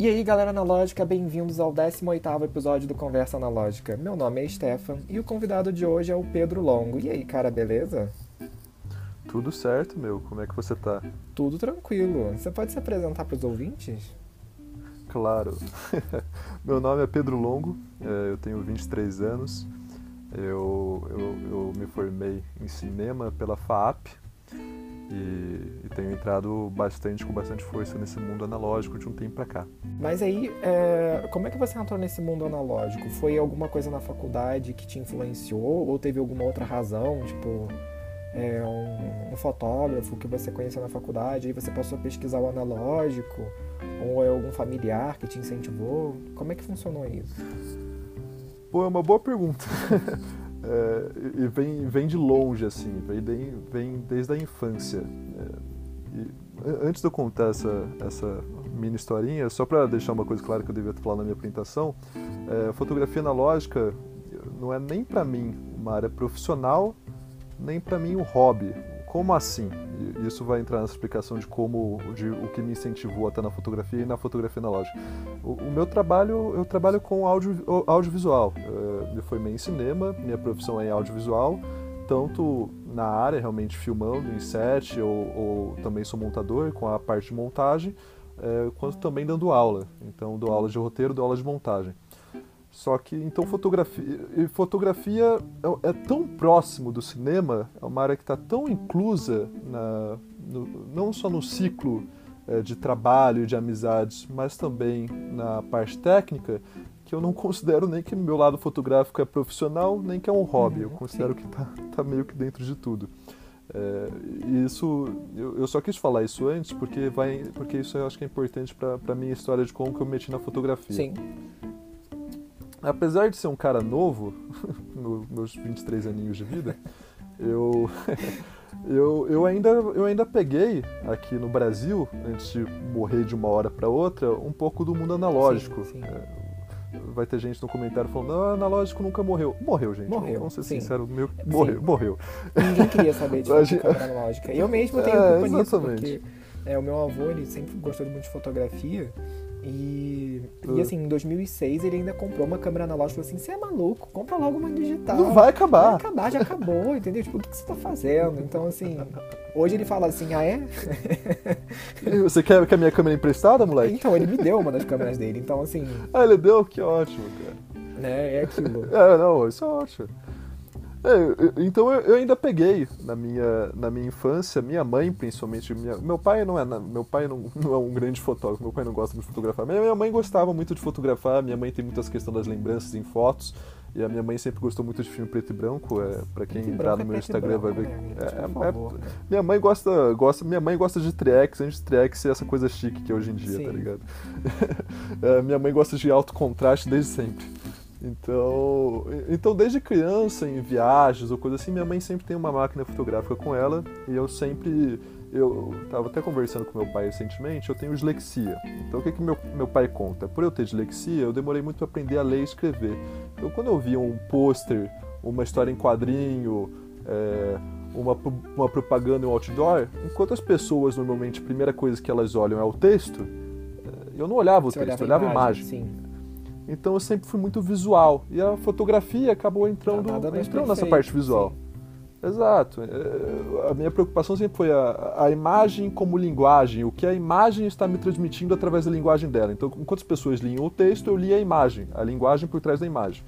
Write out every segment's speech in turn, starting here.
E aí, galera analógica, bem-vindos ao 18º episódio do Conversa Analógica. Meu nome é Stefan e o convidado de hoje é o Pedro Longo. E aí, cara, beleza? Tudo certo, meu. Como é que você tá? Tudo tranquilo. Você pode se apresentar para os ouvintes? Claro. meu nome é Pedro Longo, é, eu tenho 23 anos. Eu, eu, eu me formei em cinema pela FAAP, e, e, tenho entrado bastante, com bastante força nesse mundo analógico de um tempo para cá. Mas aí, é, como é que você entrou nesse mundo analógico? Foi alguma coisa na faculdade que te influenciou ou teve alguma outra razão, tipo é, um, um, fotógrafo que você conheceu na faculdade e você passou a pesquisar o analógico ou é algum familiar que te incentivou? Como é que funcionou isso? Pô, é uma boa pergunta. É, e vem, vem de longe, assim, vem, vem desde a infância. É, e, antes de eu contar essa, essa mini historinha, só para deixar uma coisa clara que eu devia falar na minha apresentação, é, fotografia analógica não é nem para mim uma área profissional, nem para mim um hobby. Como assim? Isso vai entrar nessa explicação de como, de o que me incentivou até na fotografia e na fotografia analógica. O, o meu trabalho, eu trabalho com audio, audiovisual. Eu me formei em cinema, minha profissão é em audiovisual, tanto na área realmente filmando em set ou, ou também sou montador com a parte de montagem, é, quanto também dando aula. Então dou aula de roteiro, dou aula de montagem. Só que, então, fotografia, fotografia é, é, tão próximo do cinema, é uma área que está tão inclusa, na, no, não só no ciclo é, de trabalho e de amizades, mas também na parte técnica, que eu não considero nem que meu lado fotográfico é profissional, nem que é um hobby. Eu uhum, considero que está tá meio que dentro de tudo. É, isso, eu, eu, só quis falar isso antes porque vai, porque isso eu acho que é importante para a minha história de como que eu me meti na fotografia. Sim apesar de ser um cara novo, nos meus 23 aninhos de vida, eu, eu, eu, ainda, eu ainda peguei aqui no Brasil, antes de morrer de uma hora para outra, um pouco do mundo analógico. Sim, sim. É, vai ter gente no comentário falando, não, analógico nunca morreu. Morreu, gente. Morreu. Vamos ser sinceros, meu, morreu, morreu. Ninguém queria saber de câmera analógica. Eu mesmo tenho é, culpa nisso, porque é, o meu avô ele sempre gostou muito de fotografia. E, uh. e assim, em 2006 ele ainda comprou uma câmera analógica e falou assim: você é maluco, compra logo uma digital. Não vai acabar. Vai acabar, já acabou, entendeu? Tipo, o que, que você tá fazendo? Então, assim, hoje ele fala assim: ah, é? você quer, quer minha câmera emprestada, moleque? Então, ele me deu uma das câmeras dele, então, assim. Ah, ele deu? Que ótimo, cara. Né, é aquilo. É, não, isso é ótimo. É, então eu, ainda peguei na minha, na minha infância, minha mãe principalmente, minha, meu pai não é meu pai não, não, é um grande fotógrafo, meu pai não gosta de fotografar, mas minha mãe gostava muito de fotografar, minha mãe tem muitas questões das lembranças em fotos, e a minha mãe sempre gostou muito de filme preto e branco, é, para quem entrar no meu Instagram vai ver. Né, é, é, é, minha mãe gosta, gosta, minha mãe gosta de Triex, antes de Triex ser essa coisa chique que é hoje em dia, tá Sim. tá ligado? É, minha mãe gosta de alto contraste desde sempre. Então, então, desde criança, em viagens ou coisa assim, minha mãe sempre tem uma máquina fotográfica com ela e eu sempre. Eu estava até conversando com meu pai recentemente, eu tenho dislexia. Então, o que, que meu, meu pai conta? Por eu ter dislexia, eu demorei muito para aprender a ler e escrever. Então, quando eu via um pôster, uma história em quadrinho, é, uma, uma propaganda, um outdoor, enquanto as pessoas normalmente a primeira coisa que elas olham é o texto, é, eu não olhava o Você texto, olhava eu olhava a imagem. Sim. Então eu sempre fui muito visual. E a fotografia acabou entrando, entrou nessa parte visual. Sim. Exato. É, a minha preocupação sempre foi a, a imagem como linguagem, o que a imagem está me transmitindo através da linguagem dela. Então, enquanto as pessoas liam o texto, eu lia a imagem, a linguagem por trás da imagem.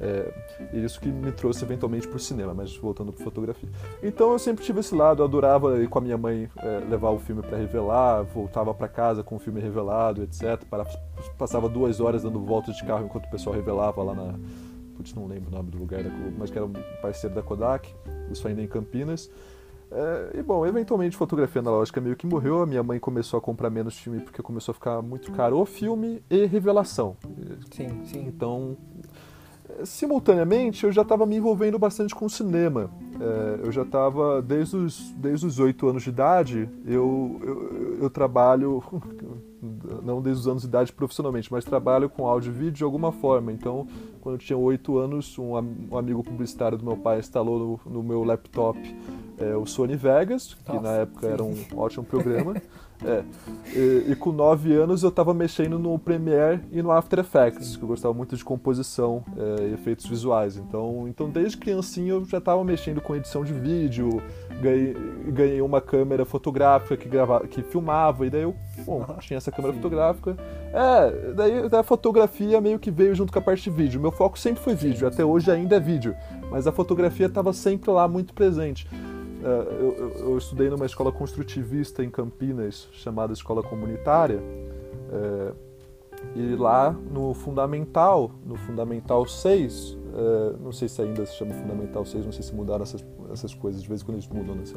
É, isso que me trouxe eventualmente para o cinema, mas voltando para fotografia. Então eu sempre tive esse lado, eu adorava ir com a minha mãe é, levar o filme para revelar, voltava para casa com o filme revelado, etc. Para, passava duas horas dando voltas de carro enquanto o pessoal revelava lá na. Putz, não lembro o nome do lugar, mas que era um parceiro da Kodak, isso ainda em Campinas. É, e bom, eventualmente fotografia analógica meio que morreu. A minha mãe começou a comprar menos filme porque começou a ficar muito caro o filme e revelação. Sim, sim. Então simultaneamente eu já estava me envolvendo bastante com cinema. É, eu já estava, desde os, desde os 8 anos de idade, eu, eu, eu, trabalho, não desde os anos de idade profissionalmente, mas trabalho com áudio e vídeo de alguma forma. Então, quando eu tinha 8 anos, um, um amigo publicitário do meu pai instalou no, no meu laptop é, o Sony Vegas, que Nossa, na época sim. era um ótimo programa. É. E, e, com 9 anos eu estava mexendo no Premiere e no After Effects, que eu gostava muito de composição é, e efeitos visuais. Então, então desde criancinha eu já estava mexendo com edição de vídeo, ganhei, ganhei uma câmera fotográfica que, gravava, que filmava, e daí eu bom, tinha essa câmera Sim. fotográfica. É, daí, daí a fotografia meio que veio junto com a parte de vídeo. Meu foco sempre foi vídeo, até hoje ainda é vídeo, mas a fotografia estava sempre lá muito presente. É, eu, eu, estudei numa escola construtivista em Campinas, chamada Escola Comunitária, é, e lá no Fundamental, no Fundamental 6, é, não sei se ainda se chama Fundamental 6, não sei se mudaram essas, essas coisas, de vez em quando eles mudam, assim.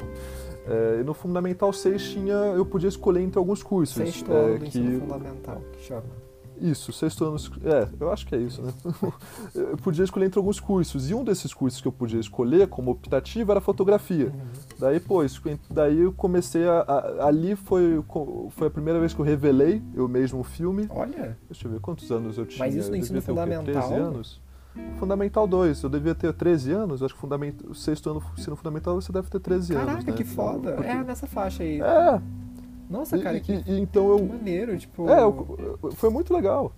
É, e no Fundamental 6 tinha, eu podia escolher entre alguns cursos. Sexto ano do que... fundamental, que chama. Isso, sexto ano. É, eu acho que é isso, né? Eu podia escolher entre alguns cursos. E um desses cursos que eu podia escolher como optativo era fotografia. Uhum. Daí, pô, daí eu comecei a, a, Ali foi, foi a primeira vez que eu revelei eu mesmo o filme. Olha! Deixa eu ver quantos anos eu tinha. Mas isso no ensino fundamental? 13 anos. Fundamental 2, eu devia ter 13 anos, acho que fundament... o sexto ano ensino fundamental você deve ter 13 Caraca, anos. Caraca, né? que foda! Porque... É nessa faixa aí. É, nossa, cara, e, que, e, então eu, maneiro, tipo. É, eu, foi muito legal.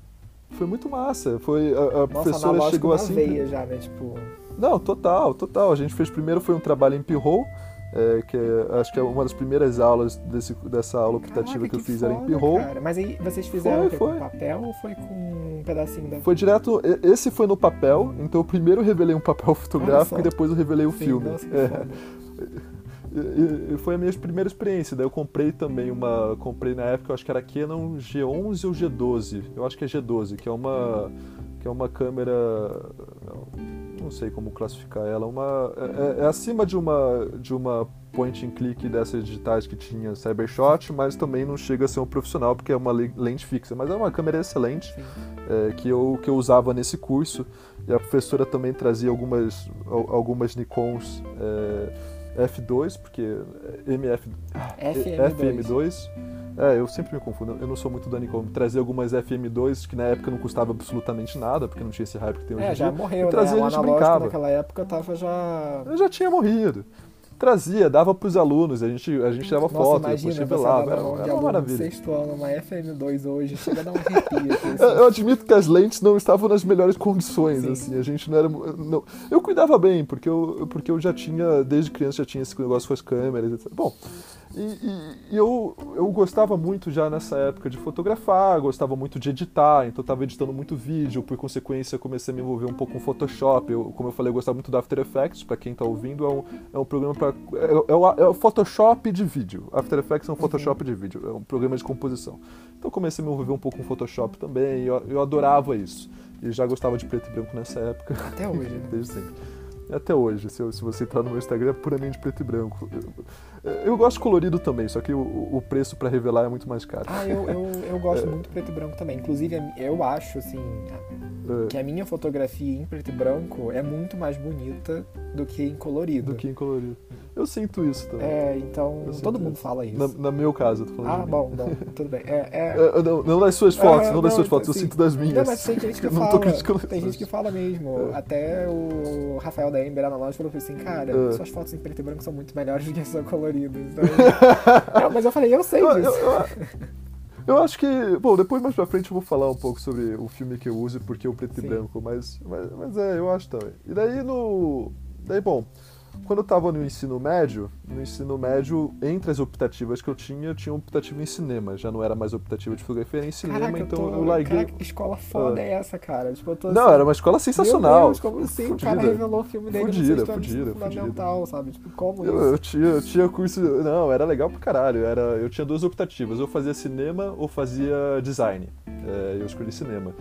Foi muito massa. Foi, a, a professora chegou assim. Veia já, né? Tipo... Não, total, total. A gente fez primeiro foi um trabalho em Pirrou, é, que é, acho que é uma das primeiras aulas desse, dessa aula optativa Caraca, que eu fiz foda, era em Pirrou. Mas aí vocês fizeram foi, foi. com papel ou foi com um pedacinho da. Foi direto. Esse foi no papel, então eu primeiro revelei um papel fotográfico e depois eu revelei o Sim, filme. Nossa, que é. foda. E, e foi a minha primeira experiência. Daí eu comprei também uma. Comprei na época, eu acho que era Canon G11 ou G12. Eu acho que é G12, que é uma. Que é uma câmera. Não sei como classificar ela. Uma, é, é acima de uma, de uma point and click dessas digitais que tinha Cybershot, mas também não chega a ser um profissional porque é uma lente fixa. Mas é uma câmera excelente é, que, eu, que eu usava nesse curso. E a professora também trazia algumas, algumas Nikons. É, F2, porque MF, FM2. FM2. É, eu sempre me confundo, eu não sou muito da Nikon. Trazer algumas FM2 que na época não custava absolutamente nada, porque não tinha esse hype que tem hoje é, em já dia. morreu, trazia, né? O a gente brincava. naquela época tava já... Eu já tinha morrido. Trazia, dava pros alunos, a gente, a gente Nossa, foto, imagina, depois revelava. Era, uma era de uma maravilha. sexto ano, uma FM2 hoje, chega a dar um arrepio. assim, Eu, eu admito que as lentes não estavam nas melhores condições, Sim. assim, a gente não era... Não, eu cuidava bem, porque eu, porque eu já tinha, desde criança já tinha esse negócio com as câmeras, etc. Bom, e, e- eu, eu gostava muito já nessa época de fotografar, gostava muito de editar, então eu estava editando muito vídeo, por consequência eu comecei a me envolver um pouco com Photoshop. Eu, como eu falei, eu gostava muito do After Effects, para quem está ouvindo, é um, é um programa para. É, é, o, é o Photoshop de vídeo. After Effects é um Photoshop de vídeo, é um programa de composição. Então eu comecei a me envolver um pouco com Photoshop também, eu, eu adorava isso. E já gostava de preto e branco nessa época. Até hoje, né? Desde sempre. Até hoje, se, eu- se você entrar no meu Instagram, é puramente preto e branco. Eu, eu gosto colorido também, só que o, o preço pra revelar é muito mais caro. Ah, eu, eu, eu gosto muito preto e branco também. Inclusive, eu acho, assim, É, que a minha fotografia em preto e branco é muito mais bonita do que em colorido. do que em colorido. Eu sinto isso também. É, então, Eu todo mundo isso. fala isso. Na, na meu caso, eu tô falando Ah, bom, bom, tudo bem. É, é... É, não, não das suas fotos, Ah, não das não, suas fotos, eu sinto das minhas. Não, mas tem gente que não fala. tô criticando Tem gente que fala mesmo. É. Até o Rafael da Ember Analógico falou assim, cara, É. suas fotos em preto e branco são muito melhores do que as suas coloridas. Então, Não, mas eu falei, eu sei disso. eu- eu- eu acho que. Bom, depois mais pra frente eu vou falar um pouco sobre o filme que eu uso e por que o preto Sim. e branco, mas, mas, mas é, eu acho também. E daí no. Daí, bom, quando eu tava no ensino médio, no ensino médio, entre as optativas que eu tinha, eu tinha uma optativa em cinema. Já não era mais optativa de fotografia, era em cinema, Caraca, eu então tô... eu larguei. Caraca, que escola foda Ah. é essa, cara? Tipo, eu Não, assim, era uma escola sensacional. Deus, como assim? O cara Fudida. revelou o filme dele Fudida, no fudida, fundamental, sabe? Tipo, como Eu, isso? eu tinha, eu tinha curso. Não, era legal pra caralho. Era, eu tinha duas optativas. Eu fazia cinema ou fazia design. É, eu escolhi cinema.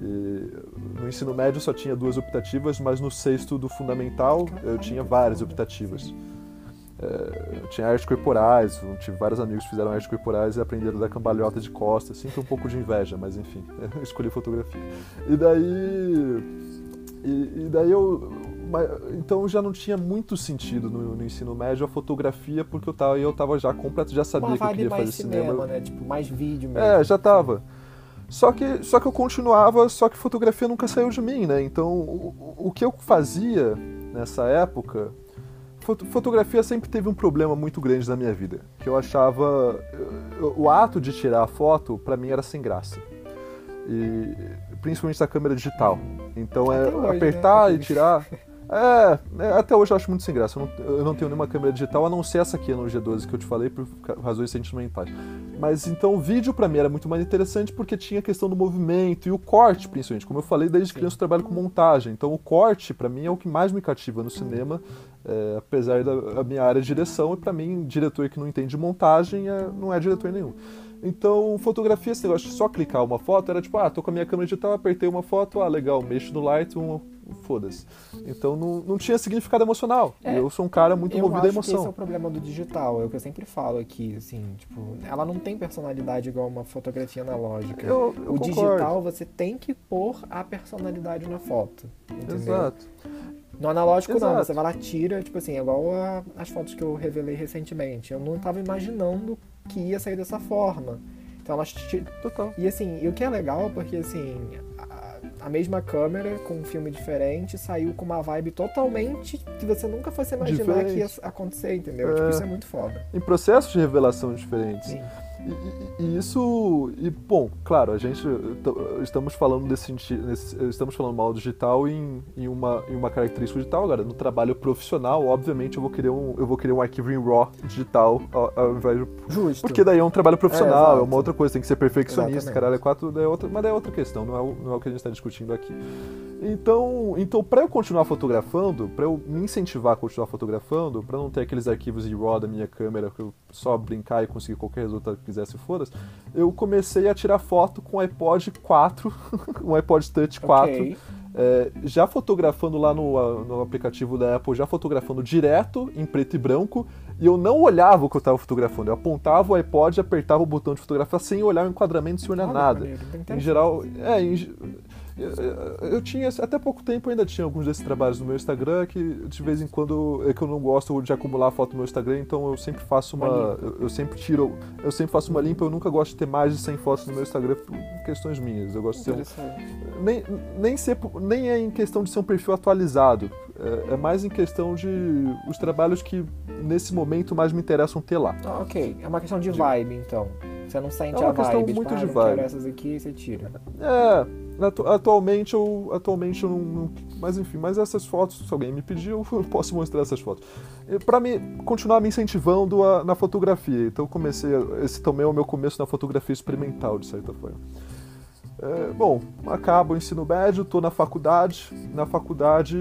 E no ensino médio só tinha duas optativas, mas no sexto do fundamental eu tinha várias optativas. É, eu tinha artes corporais, tive vários amigos que fizeram artes corporais e aprenderam da cambalhota de costas. Sinto um pouco de inveja, mas enfim, eu escolhi fotografia. E daí. E, e daí eu. então já não tinha muito sentido no, no, ensino médio a fotografia, porque eu tava, eu tava já completo, já sabia que eu queria fazer cinema. cinema. Né? Tipo, mais vídeo mesmo. É, já tava. Só que, só que eu continuava, só que fotografia nunca saiu de mim, né? Então o, o que eu fazia nessa época fotografia sempre teve um problema muito grande na minha vida, que eu achava o ato de tirar a foto para mim era sem graça. E principalmente da câmera digital. Então é hoje, apertar né? e tirar É, é, até hoje eu acho muito sem graça. Eu não, eu não, tenho nenhuma câmera digital, a não ser essa aqui no G12 que eu te falei, por razões sentimentais. Mas então o vídeo para mim era muito mais interessante porque tinha a questão do movimento e o corte, principalmente. Como eu falei, desde criança eu trabalho com montagem. Então o corte, para mim, é o que mais me cativa no cinema, é, apesar da minha área de direção. E para mim, diretor que não entende montagem é, não é diretor nenhum. Então, fotografia, esse negócio de só clicar uma foto, era tipo, ah, tô com a minha câmera digital, apertei uma foto, ah, legal, mexo no Lightroom, foda-se. Então não, não tinha significado emocional. É, eu sou um cara muito movido à emoção. esse é o problema do digital, é o que eu sempre falo aqui, assim, tipo, ela não tem personalidade igual uma fotografia analógica. Eu, eu o concordo. digital você tem que pôr a personalidade na foto. Entendeu? Exato. No analógico Exato. não, você vai lá, tira, tipo assim, é igual a, as fotos que eu revelei recentemente. Eu não estava imaginando que ia sair dessa forma. Então elas. Total. E assim, e o que é legal, porque assim, a mesma câmera com um filme diferente saiu com uma vibe totalmente que você nunca fosse imaginar Diferente. que ia acontecer, entendeu? É. Tipo, isso é muito foda. Em processos de revelação diferentes. Sim. E, e, isso, e bom, claro, a gente estamos falando desse, estamos falando mal digital em, em, uma, em uma característica digital. Agora, no trabalho profissional, obviamente, eu vou querer um, eu vou querer um arquivo em RAW digital ao, ao invés de, Justo. porque daí é um trabalho profissional, é, é uma outra coisa, tem que ser perfeccionista, Exatamente. caralho, é quatro, é outra, mas é outra questão, não é, o, não é o que a gente está discutindo aqui. Então, então para eu continuar fotografando, para eu me incentivar a continuar fotografando, para não ter aqueles arquivos em RAW da minha câmera que eu só brincar e conseguir qualquer resultado que quisesse foda eu comecei a tirar foto com o iPod 4, um iPod Touch 4. Okay. É, já fotografando lá no, no aplicativo da Apple, já fotografando direto em preto e branco, e eu não olhava o que eu estava fotografando. Eu apontava o iPod, apertava o botão de fotografar sem olhar o enquadramento, sem olhar nada. Em geral, é, em, eu tinha, até pouco tempo ainda tinha alguns desses trabalhos no meu Instagram que de vez em quando é que eu não gosto de acumular foto no meu Instagram, então eu sempre faço uma. Eu, eu, sempre tiro. Eu sempre faço uma limpa, eu nunca gosto de ter mais de 100 fotos no meu Instagram por questões minhas. Eu gosto de. Um, nem, nem, ser, nem é em questão de ser um perfil atualizado. É, é, mais em questão de os trabalhos que nesse momento mais me interessam ter lá. Ah, ok. É uma questão de vibe, então. Você não sente é uma a questão vibe, muito tipo, de ah, vibe. essas aqui você tira. É, atualmente eu, atualmente eu não, não, Mas enfim, mas essas fotos, se alguém me pediu, eu posso mostrar essas fotos. Para me continuar me incentivando a, na fotografia. Então eu comecei. Esse também é o meu começo na fotografia experimental, de certa forma. É, bom, acabo o ensino médio, estou na faculdade. Na faculdade,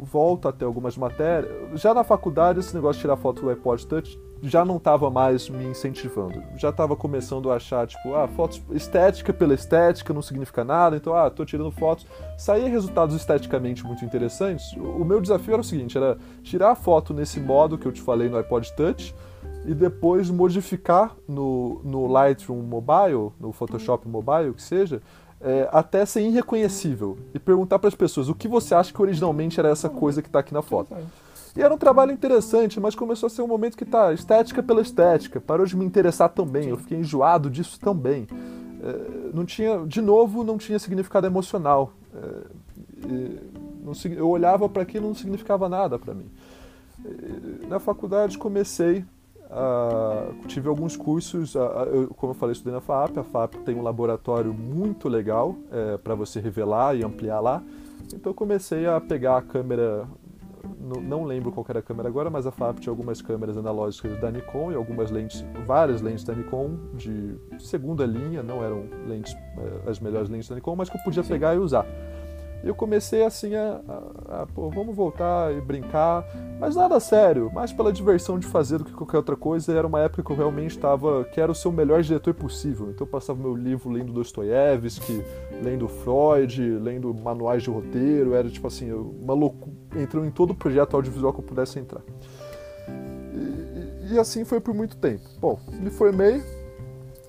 volto até algumas matérias. Já na faculdade, esse negócio de tirar foto do iPod Touch já não estava mais me incentivando. Já estava começando a achar, tipo, ah, fotos estética pela estética não significa nada, então, ah, tô tirando fotos. Saía resultados esteticamente muito interessantes. O meu desafio era o seguinte, era tirar a foto nesse modo que eu te falei no iPod Touch e depois modificar no, no Lightroom Mobile, no Photoshop Mobile, que seja, é, até ser irreconhecível e perguntar para as pessoas o que você acha que originalmente era essa coisa que está aqui na foto. E era um trabalho interessante, mas começou a ser um momento que tá estética pela estética, parou de me interessar também, eu fiquei enjoado disso também. É, não tinha, de novo, não tinha significado emocional. É, não, eu olhava para aquilo e não significava nada para mim. na faculdade comecei Uh, tive alguns cursos, uh, eu, como eu falei, estudei na FAP. A FAP tem um laboratório muito legal é, para você revelar e ampliar lá. Então comecei a pegar a câmera não lembro qual era a câmera agora, mas a FAP tinha algumas câmeras analógicas da Nikon e algumas lentes, várias lentes da Nikon de segunda linha, não eram lentes, eh, as melhores lentes da Nikon, mas que eu podia Sim. pegar e usar. Eu comecei assim a, a, a, pô, vamos voltar e brincar, mas nada sério, mais pela diversão de fazer do que qualquer outra coisa. Era uma época que eu realmente estava, quero ser o melhor diretor possível. Então eu passava meu livro lendo Dostoiévski, lendo Freud, lendo manuais de roteiro, era tipo assim, uma loucura, entrando em todo o projeto audiovisual que eu pudesse entrar. E, e, e assim foi por muito tempo. Bom, me formei,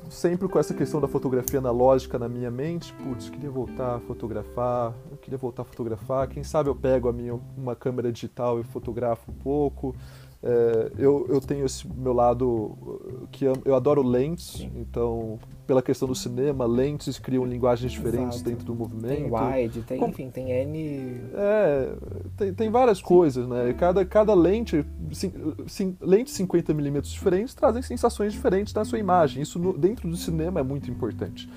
sempre com essa questão da fotografia analógica na minha mente, putz, queria voltar a fotografar, eu queria voltar a fotografar, quem sabe eu pego a minha uma câmera digital e fotografo um pouco. É, eu, eu tenho esse meu lado que eu, eu adoro lentes, Sim. então pela questão do cinema, lentes criam linguagens diferentes Exato. dentro do movimento. Tem wide, tem, Com... enfim, tem N. É, tem, tem várias Sim. coisas, né? Cada, cada lente, sim, sim, lentes 50mm diferentes trazem sensações diferentes na sua imagem. Isso no, dentro do cinema é muito importante.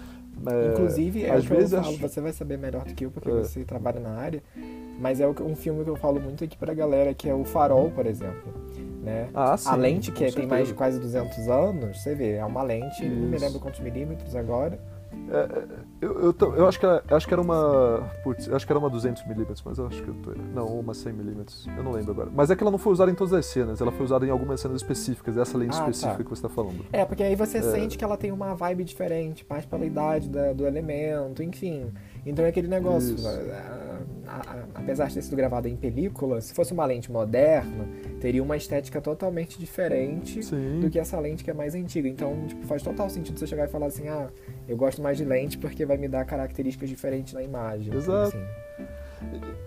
É, Inclusive, é às vezes eu falo, você vai saber melhor do que eu, porque é. você trabalha na área, mas é um filme que eu falo muito aqui pra galera, que é o Farol, por exemplo. Né? Ah, sim, a lente, que tem mais de quase 200 anos, você vê, é uma lente, Isso. não me lembro quantos milímetros agora, é, é, eu, eu, eu, acho, que era, acho que era uma. Putz, acho que era uma 200mm, mas eu acho que eu tô. Não, uma 100mm, eu não lembro agora. Mas é que ela não foi usada em todas as cenas, ela foi usada em algumas cenas específicas, essa lente ah, tá. específica tá. que você tá falando. É, porque aí você é... sente que ela tem uma vibe diferente, mais pela idade da, do elemento, enfim. Então é aquele negócio. A, a, a, apesar de ter sido gravado em película, se fosse uma lente moderna, teria uma estética totalmente diferente Sim. do que essa lente que é mais antiga. Então, tipo, faz total sentido você chegar e falar assim, ah, eu gosto mais de lente porque vai me dar características diferentes na imagem. Exato. Assim.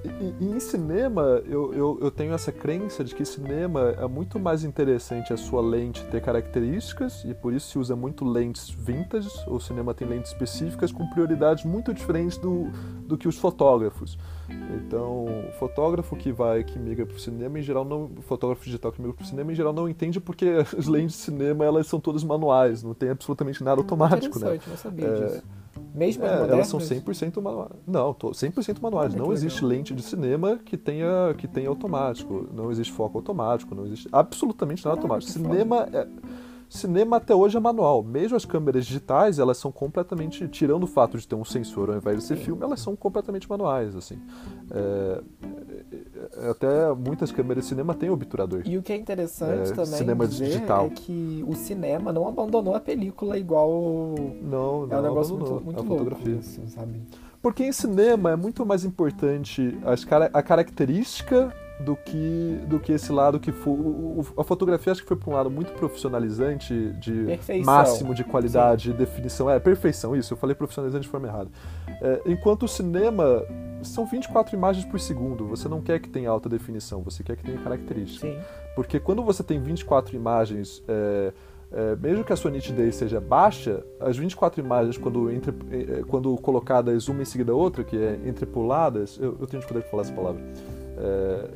E, e, em cinema, eu, eu, eu, tenho essa crença de que cinema é muito mais interessante a sua lente ter características, e por isso se usa muito lentes vintage, o cinema tem lentes específicas com prioridades muito diferentes do, do que os fotógrafos. Então, o fotógrafo que vai, que migra para o cinema, em geral, não, o fotógrafo digital que migra para o cinema, em geral, não entende porque as lentes de cinema, elas são todas manuais, não tem absolutamente nada automático, né? Não sabia é, disso. Mesmo é, elas são 100% manuais. Não, 100% manuais. não existe legal. lente de cinema que tenha, que tenha automático. Não existe foco automático. Não existe absolutamente nada automático. Cinema é, cinema até hoje é manual. Mesmo as câmeras digitais, elas são completamente, tirando o fato de ter um sensor ao invés de ser filme, elas são completamente manuais, assim. É, é, até muitas câmeras de cinema têm obturador. E o que é interessante é, também cinema digital. é que o cinema não abandonou a película igual não, não é um negócio muito, muito a louco, fotografia. Assim, sabe? Porque em cinema é muito mais importante a característica do que do que esse lado que foi a fotografia acho que foi para um lado muito profissionalizante de perfeição. máximo de qualidade Sim. definição é perfeição isso eu falei profissionalizante de forma errada é, enquanto o cinema são 24 imagens por segundo você não quer que tenha alta definição você quer que tenha característica Sim. porque quando você tem 24 imagens é, é, mesmo que a sua nitidez seja baixa, as 24 imagens, quando, entre, é, quando colocadas uma em seguida a outra, que é entrepoladas, eu, eu tenho dificuldade de falar essa palavra, é,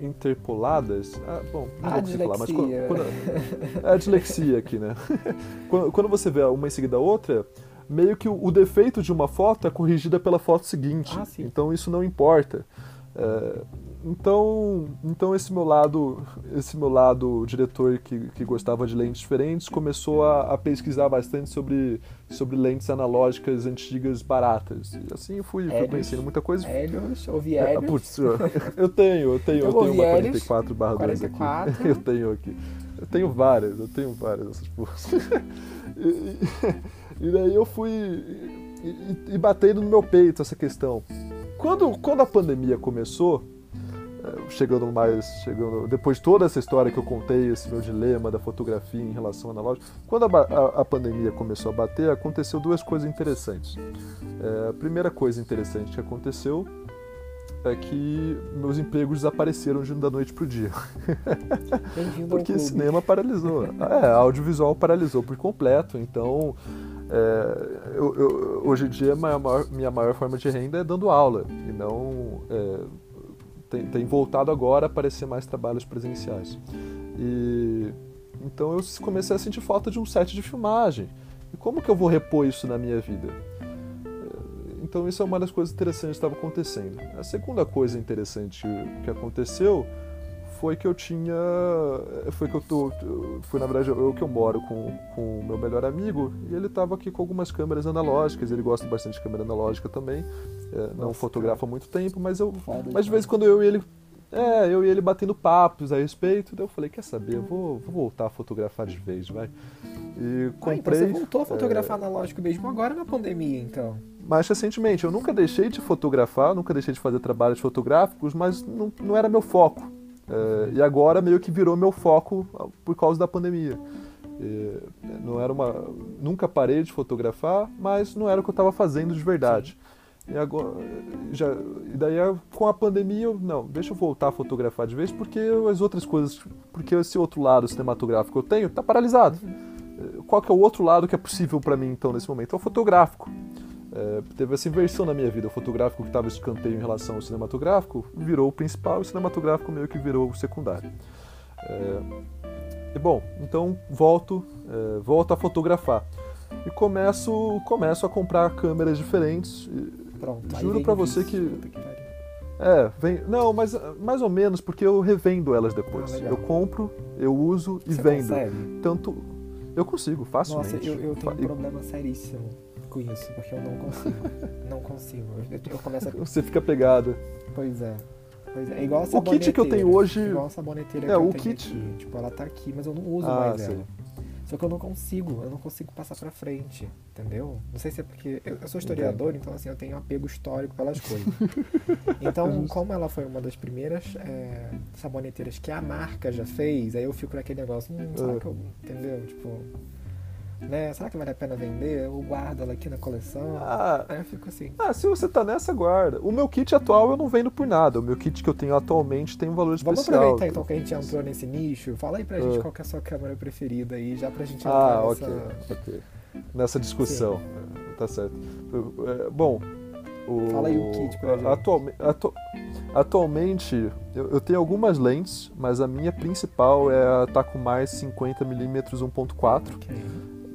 interpoladas. Ah, bom, não vou falar, mas quando, quando, é a dislexia aqui, né? quando, quando, você vê uma em seguida a outra, meio que o, o defeito de uma foto é corrigida pela foto seguinte. Ah, então isso não importa. É, então, então esse meu lado, esse meu lado diretor que, que gostava de lentes diferentes começou a, a, pesquisar bastante sobre, sobre lentes analógicas antigas baratas. E assim eu fui, fui conhecendo muita coisa. Helios, ouvi Helios. É, putz, eu tenho, eu tenho, eu, tenho uma 44 barra 2 aqui. Eu tenho aqui. Eu tenho várias, eu tenho várias dessas porras. e, e, e, daí eu fui e, e batendo no meu peito essa questão. Quando, quando a pandemia começou, chegando mais, chegando depois de toda essa história que eu contei, esse meu dilema da fotografia em relação analógica, quando a, a, a pandemia começou a bater, aconteceu duas coisas interessantes. É, a primeira coisa interessante que aconteceu é que meus empregos desapareceram de da noite pro dia. Porque cinema paralisou. É, audiovisual paralisou por completo. Então, é, eu, eu, hoje em dia, minha maior, minha maior forma de renda é dando aula. E não. É, tem, tem voltado agora a aparecer mais trabalhos presenciais. E então eu comecei a sentir falta de um set de filmagem. E como que eu vou repor isso na minha vida? Então isso é uma das coisas interessantes que estava acontecendo. A segunda coisa interessante que aconteceu foi que eu tinha. Foi que eu tô. Foi na verdade eu que eu moro com, com o meu melhor amigo e ele estava aqui com algumas câmeras analógicas. Ele gosta bastante de câmera analógica também. É, não fotografa há muito tempo, mas eu. Mas de vez em quando eu e ele. É, eu e ele batendo papos a respeito. Daí eu falei, quer saber, eu vou, vou voltar a fotografar de vez, vai. E comprei. Ah, então você voltou a fotografar é... analógico mesmo agora na pandemia, então? Mais recentemente, eu nunca deixei de fotografar, nunca deixei de fazer trabalhos fotográficos, mas não, não era meu foco. É, e agora meio que virou meu foco por causa da pandemia. E, não era uma, nunca parei de fotografar, mas não era o que eu estava fazendo de verdade. E, agora, já, e daí com a pandemia, eu, não, deixa eu voltar a fotografar de vez, porque as outras coisas, porque esse outro lado cinematográfico que eu tenho está paralisado. Qual que é o outro lado que é possível para mim então nesse momento? É o fotográfico. É, teve essa inversão na minha vida. O fotográfico que estava escanteio em relação ao cinematográfico virou o principal e o cinematográfico meio que virou o secundário. É, e bom, então volto, é, volto a fotografar e começo, começo a comprar câmeras diferentes. Pronto, Juro para você isso. que é, vem. Não, mas mais ou menos, porque eu revendo elas depois. Ah, eu compro, eu uso e Você vendo. consegue? Tanto. Eu consigo, facilmente. Nossa, eu, eu tenho um problema seríssimo com isso, porque eu não consigo. não consigo. Eu, eu começo a. Você fica pegada. Pois é. Pois é. É igual a O kit que eu tenho hoje- Igual a saboneteira É, que eu o tenho kit- aqui. Tipo, ela tá aqui, mas eu não uso Ah, mais sei. ela. Só que eu não consigo, eu não consigo passar pra frente, entendeu? Não sei se é porque eu, eu sou historiador, então assim, eu tenho apego histórico pelas coisas. Então, como ela foi uma das primeiras é, saboneteiras que a marca já fez, aí eu fico naquele negócio, hum, será Ah. que eu, entendeu? Tipo, né, será que vale a pena vender? Eu guardo ela aqui na coleção. Ah, Aí eu fico assim, ah, se você tá nessa, guarda. O meu kit atual eu não vendo por nada. O meu kit que eu tenho atualmente tem um valor Vamos especial. aproveitar então que a gente entrou nesse nicho. Fala aí pra gente Ah. qual que é a sua câmera preferida aí, já pra gente entrar Ah, nessa... ok, ok. Nessa discussão. Tá certo. É, Bom, o, Fala aí o kit pra gente. atualme- atu- atualmente eu, eu tenho algumas lentes, mas a minha principal é a Takumar 50mm 1.4. Ok.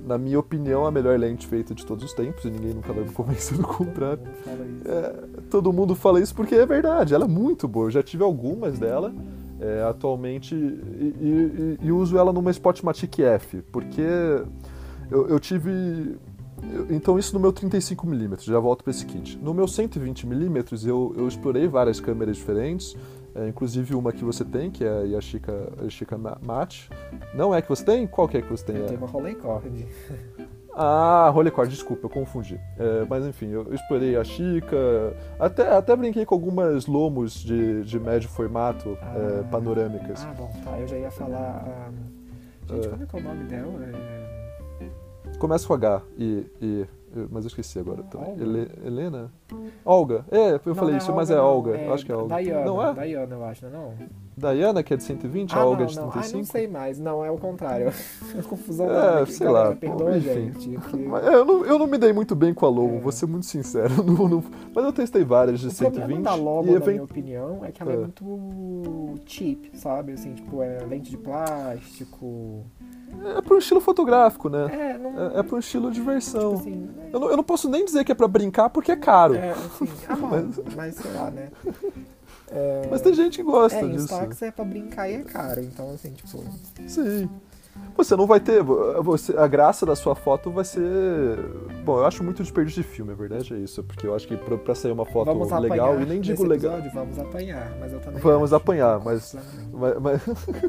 Na minha opinião, a melhor lente feita de todos os tempos, e ninguém nunca vai me convencer do contrário. É, todo mundo fala isso porque é verdade, ela é muito boa. Eu já tive algumas dela é, atualmente e, e- e uso ela numa Spotmatic F, porque eu, eu tive. eu- então, isso no meu 35mm, já volto para esse kit. No meu 120mm, eu, eu explorei várias câmeras diferentes, é, inclusive uma que você tem, que é a Yashica, Yashica Ma- Mate. Não é que você tem? Qual que é que você tem? Eu É- tenho uma Rolleicord. ah, Rollercord, desculpa, eu confundi. É, mas enfim, eu explorei a Chica, até, até brinquei com algumas lomos de, de médio formato é, Ah. panorâmicas. Ah, bom, tá. Eu já ia falar. ah, Gente, É. como é que é o nome dela? Começa com H, e, e, mas eu esqueci agora também. Ele- Helena? Olga, é, eu Não, falei não isso, mas Olga, é não, Olga, eu acho que é Olga. Diana, não é? Diana, eu acho, não é? Diana, que é de 120, ah, a Olga não, é de não. Ah, 35? não sei mais. Não, é o contrário. É confusão. É, aqui. sei Galera, lá, Perdoa a gente. que- Mas, é, eu, não, eu não me dei muito bem com a Lomo, É. vou ser muito sincero. não- não- mas eu testei várias de O problema 120 da Lomo, e na event- minha opinião, é que ela é. É. muito cheap, sabe? Assim, tipo, é lente de plástico. É para um estilo fotográfico, né? É, não. É, é para um estilo de diversão. Tipo assim, Eu não, eu não posso nem dizer que é pra brincar porque é caro. é, assim, ah, Mas- mas... sei lá, né? É, Mas tem gente que gosta é, disso. stocks é pra brincar e é caro, então assim, tipo. Sim. Você não vai ter. Você, a graça da sua foto vai ser. Bom, eu acho muito desperdício de filme, a verdade é isso. Porque eu acho que pra, pra sair uma foto vamos legal, apanhar e nem digo nesse legal. episódio, Vamos apanhar, mas eu também. Vamos apanhar, mas-. Mas, mas,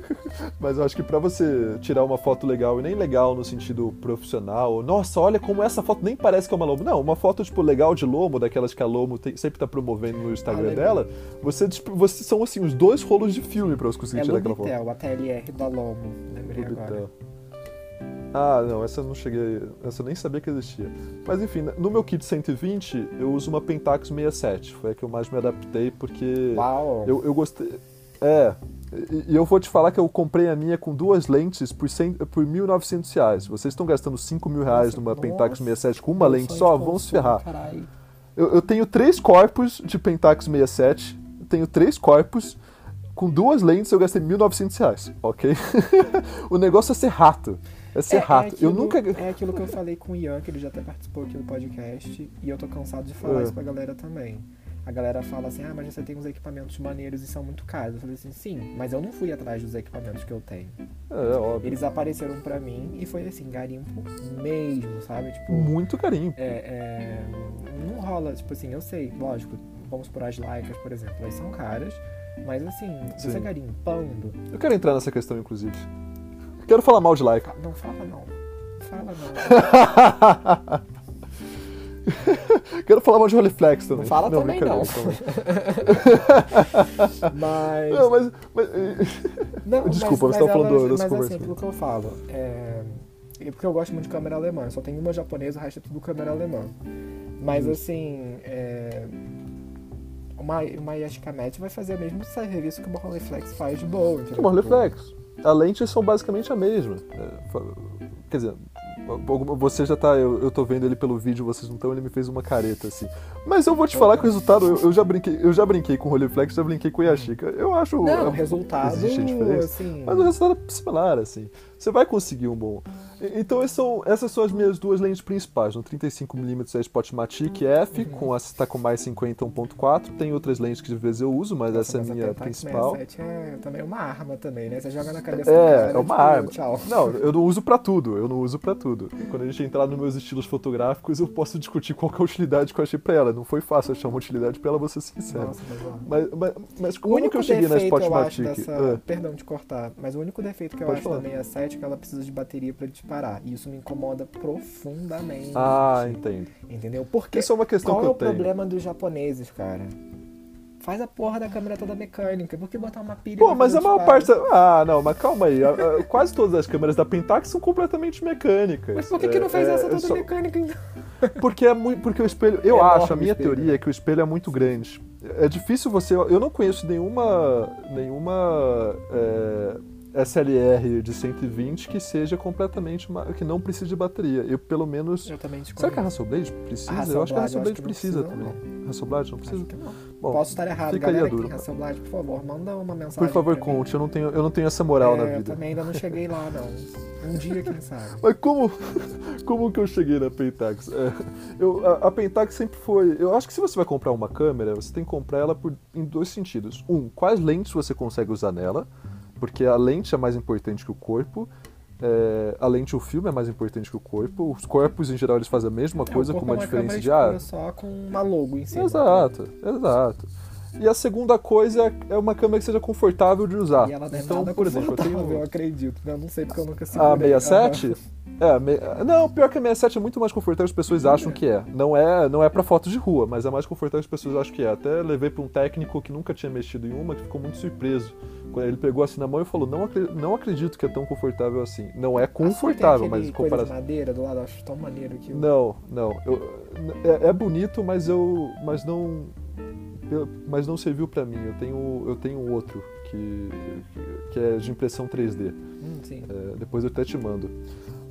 mas eu acho que pra você tirar uma foto legal, e nem legal no sentido profissional, nossa, olha como essa foto nem parece que é uma lomo. Não, uma foto, tipo, legal de lomo, daquelas que a lomo tem- sempre tá promovendo no Instagram Ah, dela, você, tipo, você são assim, os dois rolos de filme pra você conseguir É tirar aquela foto. Lubitel, a TLR da Lomo, lembrei Lubitel. Ah, não, essa eu não cheguei. Essa eu nem sabia que existia. Mas enfim, no meu kit 120, eu uso uma Pentax 67. Foi a que eu mais me adaptei porque Uau! eu, eu gostei. É. E, eu vou te falar que eu comprei a minha com duas lentes por, 100, por 1.900 reais. Vocês estão gastando 5 mil reais Nossa, numa nossa. Pentax 67 com uma lente só, vão se ferrar. Eu, eu tenho três corpos de Pentax 67, eu tenho três corpos, com duas lentes eu gastei 1.900 reais, ok? o negócio é ser rato. É ser rato. aquilo, eu nunca. É aquilo que eu falei com o Ian, que ele já até participou aqui do podcast, e eu tô cansado de falar É. isso pra galera também. A galera fala assim, ah, mas você tem uns equipamentos maneiros e são muito caros. Eu falei assim, sim, mas eu não fui atrás dos equipamentos que eu tenho. É, óbvio. Eles apareceram pra mim e foi assim, garimpo mesmo, sabe? Tipo, Muito carinho. é, é, não rola, tipo assim, eu sei, lógico, vamos por as laicas, por exemplo, elas são caras, mas assim, Sim. você garimpando, Eu quero entrar nessa questão, inclusive. Quero falar mal de fa- não fala não. Fala não. Quero falar mal de Rolleiflex também. Não fala não, também não. mas... Não, mas... mas... Não, Desculpa, mas, você tá falando elas, das Mas assim, conversas. pelo que eu falo, é... é porque eu gosto muito de câmera alemã. Só tem uma japonesa, o resto é tudo câmera alemã. Mas Uhum. assim, é... Uma, uma Yashikamete vai fazer o mesmo serviço que uma Rolleiflex faz de boa. entendeu? Uma Rolleiflex. A lente são basicamente a mesma. É, quer dizer, você já tá. Eu, eu tô vendo ele pelo vídeo, vocês não estão, ele me fez uma careta assim. Mas eu vou te falar que o resultado, eu, eu já brinquei, eu já brinquei com o Rolleiflex, já brinquei com o Yashica. Eu acho. Não, é, o resultado, existe a diferença. assim... Mas o resultado é similar, assim. Você vai conseguir um bom. Então essas são, essas são as minhas duas lentes principais. No 35mm é a Spotmatic F, Uhum. com a Takomai 50 1.4. Tem outras lentes que às vezes eu uso, mas essa é a Mas minha Pentax principal. 67 é também uma arma também, né? Você joga na cabeça do É, cara, é uma tipo, arma. Tchau. Não, eu não uso pra tudo, eu não uso pra tudo. Quando a gente entrar nos meus estilos fotográficos, eu posso discutir qual é a utilidade que eu achei pra ela. Não foi fácil achar uma utilidade pra ela, vou ser sincero. Nossa, mas. Mas, mas, mas O como único que eu cheguei na Spotmatic? dessa... Ah, Perdão de cortar, mas o único defeito que eu Pode acho falar. da 67 é que ela precisa de bateria pra disparar. E isso me incomoda profundamente. ah, entendo. Entendeu? Porque Isso é uma questão qual que é eu o tenho. problema dos japoneses, cara? Faz a porra da câmera toda mecânica. Por que botar uma pilha Pô, mas fazer a maior disparo? parte. Ah, não, mas calma aí. Quase todas as câmeras da Pentax são completamente mecânicas. Mas por que, que não fez É, essa é toda só- mecânica então? Porque é muito. Porque o espelho. Eu É acho, a minha teoria né? é que o espelho é muito grande. É difícil você. Eu não conheço nenhuma. nenhuma. é, SLR de 120 que seja completamente. ma- que não precise de bateria. Eu, pelo menos. Eu também desconheço. Será que a Hasselblad precisa? A eu acho que a Hasselblad, eu acho Hasselblad que não precisa precisa, também. Hasselblad não precisa? Não. Bom, Posso estar errado, fica aí a galera dúvida. tem Hasselblad, por favor, manda uma mensagem. Por favor, conte. Eu não tenho, eu não tenho essa moral É, na Eu vida. também ainda não cheguei lá, não. Um dia, quem sabe. Mas como, como que eu cheguei na Pentax? É, eu, a, a Pentax sempre foi. Eu acho que se você vai comprar uma câmera, você tem que comprar ela por, em dois sentidos. Um, quais lentes você consegue usar nela? Porque a lente é mais importante que o corpo. É, a lente o filme é mais importante que o corpo. Os corpos, em geral, eles fazem a mesma É, coisa o com uma é diferença de ah, escura só com uma logo em cima. Exato, exato. E a segunda coisa é uma câmera que seja confortável de usar. E ela não é então, por exemplo, eu tenho eu acredito. Eu não sei porque eu nunca segurei. a 67? É, me- não, pior que a 67 é muito mais confortável, as pessoas acham que é. Não é, não é para fotos de rua, mas é mais confortável as pessoas acham que é. Até levei para um técnico que nunca tinha mexido em uma, que ficou muito surpreso. Quando ele pegou assim na mão e falou: "Não, acre- não acredito que é tão confortável assim". Não é confortável, mas em comparação madeira do lado, acho tão maneiro que eu... Não, não. Eu- é, é bonito, mas eu mas não mas não serviu para mim. Eu tenho eu tenho outro que que é de impressão 3D. Hum. É, depois eu até te mando.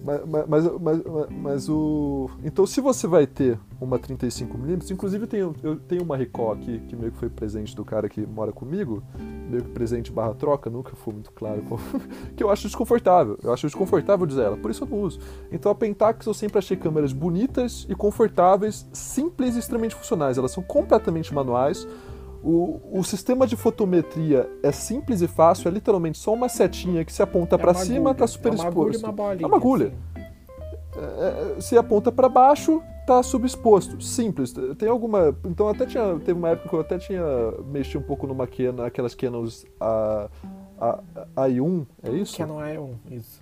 Mas, mas, mas, mas, o. Então, se você vai ter uma 35mm, inclusive eu tenho uma Recall aqui, que meio que foi presente do cara que mora comigo, meio que presente barra troca, nunca foi muito claro qual, que eu acho desconfortável. Eu acho desconfortável dizer ela, por isso eu não uso. Então, a Pentax eu sempre achei câmeras bonitas e confortáveis, simples e extremamente funcionais. Elas são completamente manuais. O, o sistema de fotometria é simples e fácil, é literalmente só uma setinha que se aponta É para cima, agulha. tá super é uma agulha e uma bolinha, É uma agulha. assim. É, se aponta para baixo, tá subexposto. Simples. Tem alguma. Então até tinha. Teve uma época que eu até tinha mexido um pouco numa Canon, aquelas Canons a, a, a i1, é isso? Canon é um, isso.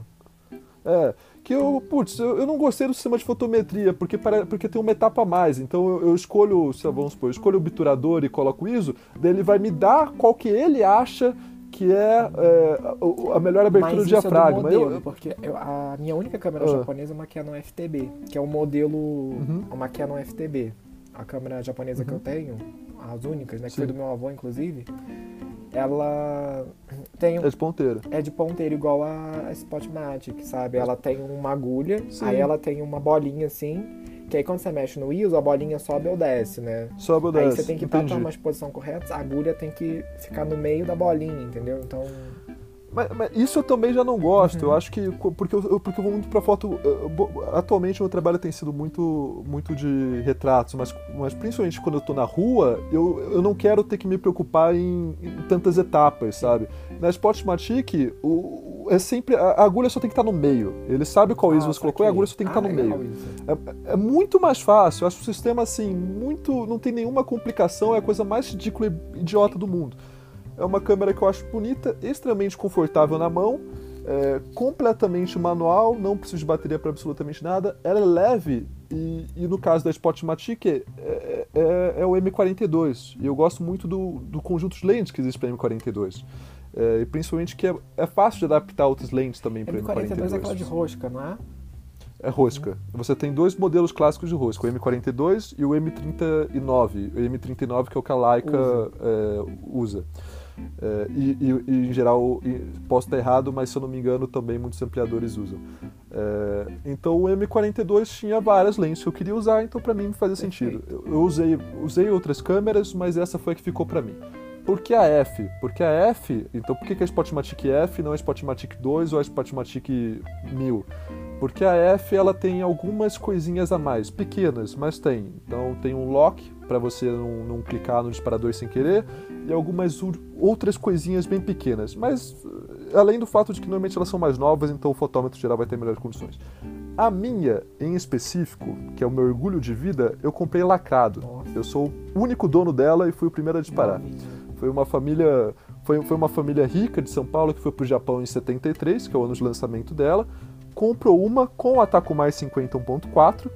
É. Que eu, putz, eu, eu não gostei do sistema de fotometria, porque, para, porque tem uma etapa a mais. Então eu, eu escolho, se vamos supor, eu escolho o obturador e coloco ISO, daí ele vai me dar qual que ele acha que é, é, a- a melhor abertura Mas do isso diafragma. É do modelo, Eu- porque eu- a minha única câmera Ah. japonesa é uma Canon FTB, que é o modelo, Uhum. uma Canon FTB. A câmera japonesa que eu tenho, as únicas, né, que foi Sim. do meu avô, inclusive, ela tem um, é de ponteira. é de ponteiro igual a Spotmatic, sabe? Ela tem uma agulha, Sim. aí ela tem uma bolinha assim, que aí quando você mexe no ISO, a bolinha sobe ou desce, né? Sobe ou Aí desce. você tem que estar umas posição correta, a agulha tem que ficar no meio da bolinha, entendeu? Então, Mas, mas isso eu também já não gosto. Uhum. Eu acho que. Porque eu, porque eu vou muito pra foto. bo- atualmente o meu trabalho tem sido muito, muito de retratos, mas, mas principalmente quando eu tô na rua, eu, eu não quero ter que me preocupar em, em tantas etapas, sabe? Na Spotmatic, o, o- é sempre. A, agulha só tem que estar no meio. Ele sabe qual ISO Ah, você colocou e a agulha só tem que estar Ah, no legal meio. isso. É, é muito mais fácil. Eu acho o sistema assim, muito. Não tem nenhuma complicação, é a coisa mais ridícula e idiota do mundo. É uma câmera que eu acho bonita, extremamente confortável na mão é, completamente manual, não precisa de bateria para absolutamente nada. Ela é leve e, e no caso da Spotmatic é, é, é, o M42. E eu gosto muito do, do conjunto de lentes que existe para M42. É, e principalmente que é, é, fácil de adaptar outras lentes também para M42. M42 é aquela de rosca, não é? É rosca. Você tem dois modelos clássicos de rosca, o M42 e o M39. O M39 que é o que a Leica usa. É, usa. É, e, e, e, em geral, posso estar errado, mas se eu não me engano, também muitos ampliadores usam. É, então o M42 tinha várias lentes que eu queria usar, então para mim fazia sentido. Eu, eu, usei, usei outras câmeras, mas essa foi a que ficou para mim. Por que a F? Porque a F, então por que, que a Spotmatic F não a Spotmatic 2 ou a Spotmatic 1000? Porque a F ela tem algumas coisinhas a mais, pequenas, mas tem. Então tem um lock para você não, não, clicar no disparador sem querer e algumas outras coisinhas bem pequenas. Mas eh, além do fato de que normalmente elas são mais novas, então o fotômetro geral vai ter melhores condições. A minha, em específico, que é o meu orgulho de vida, eu comprei lacrado. Eu sou o único dono dela e fui o primeiro a disparar. Foi uma família, foi, foi uma família rica de São Paulo que foi para o Japão em 73, que é o ano de lançamento dela. Comprou uma com a Takumai 50 1.4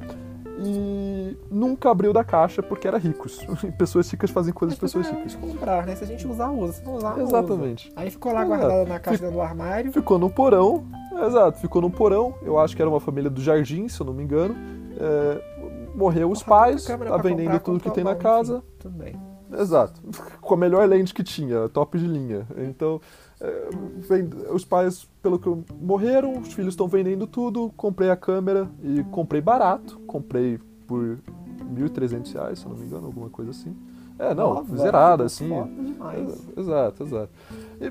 e nunca abriu da caixa porque era ricos. pessoas ricas fazem coisas de pessoas ricas. comprar, né? Se a gente usar, usa. Se não usar, Exatamente. Usa. Aí ficou lá guardada na caixa do armário. Ficou no porão. Exato, ficou no porão. Eu acho que era uma família do jardim, se eu não me engano. É, morreu os pais, tá vendendo tudo que tem na casa. Enfim, tudo bem. Exato. Com a melhor lente que tinha, top de linha. Então, é, os pais, pelo que morreram, os filhos estão vendendo tudo. Comprei a câmera e comprei barato. Comprei por R$ 1.300, se eu não me engano, alguma coisa assim. É, não, Nova, zerada, assim. Exato, exato.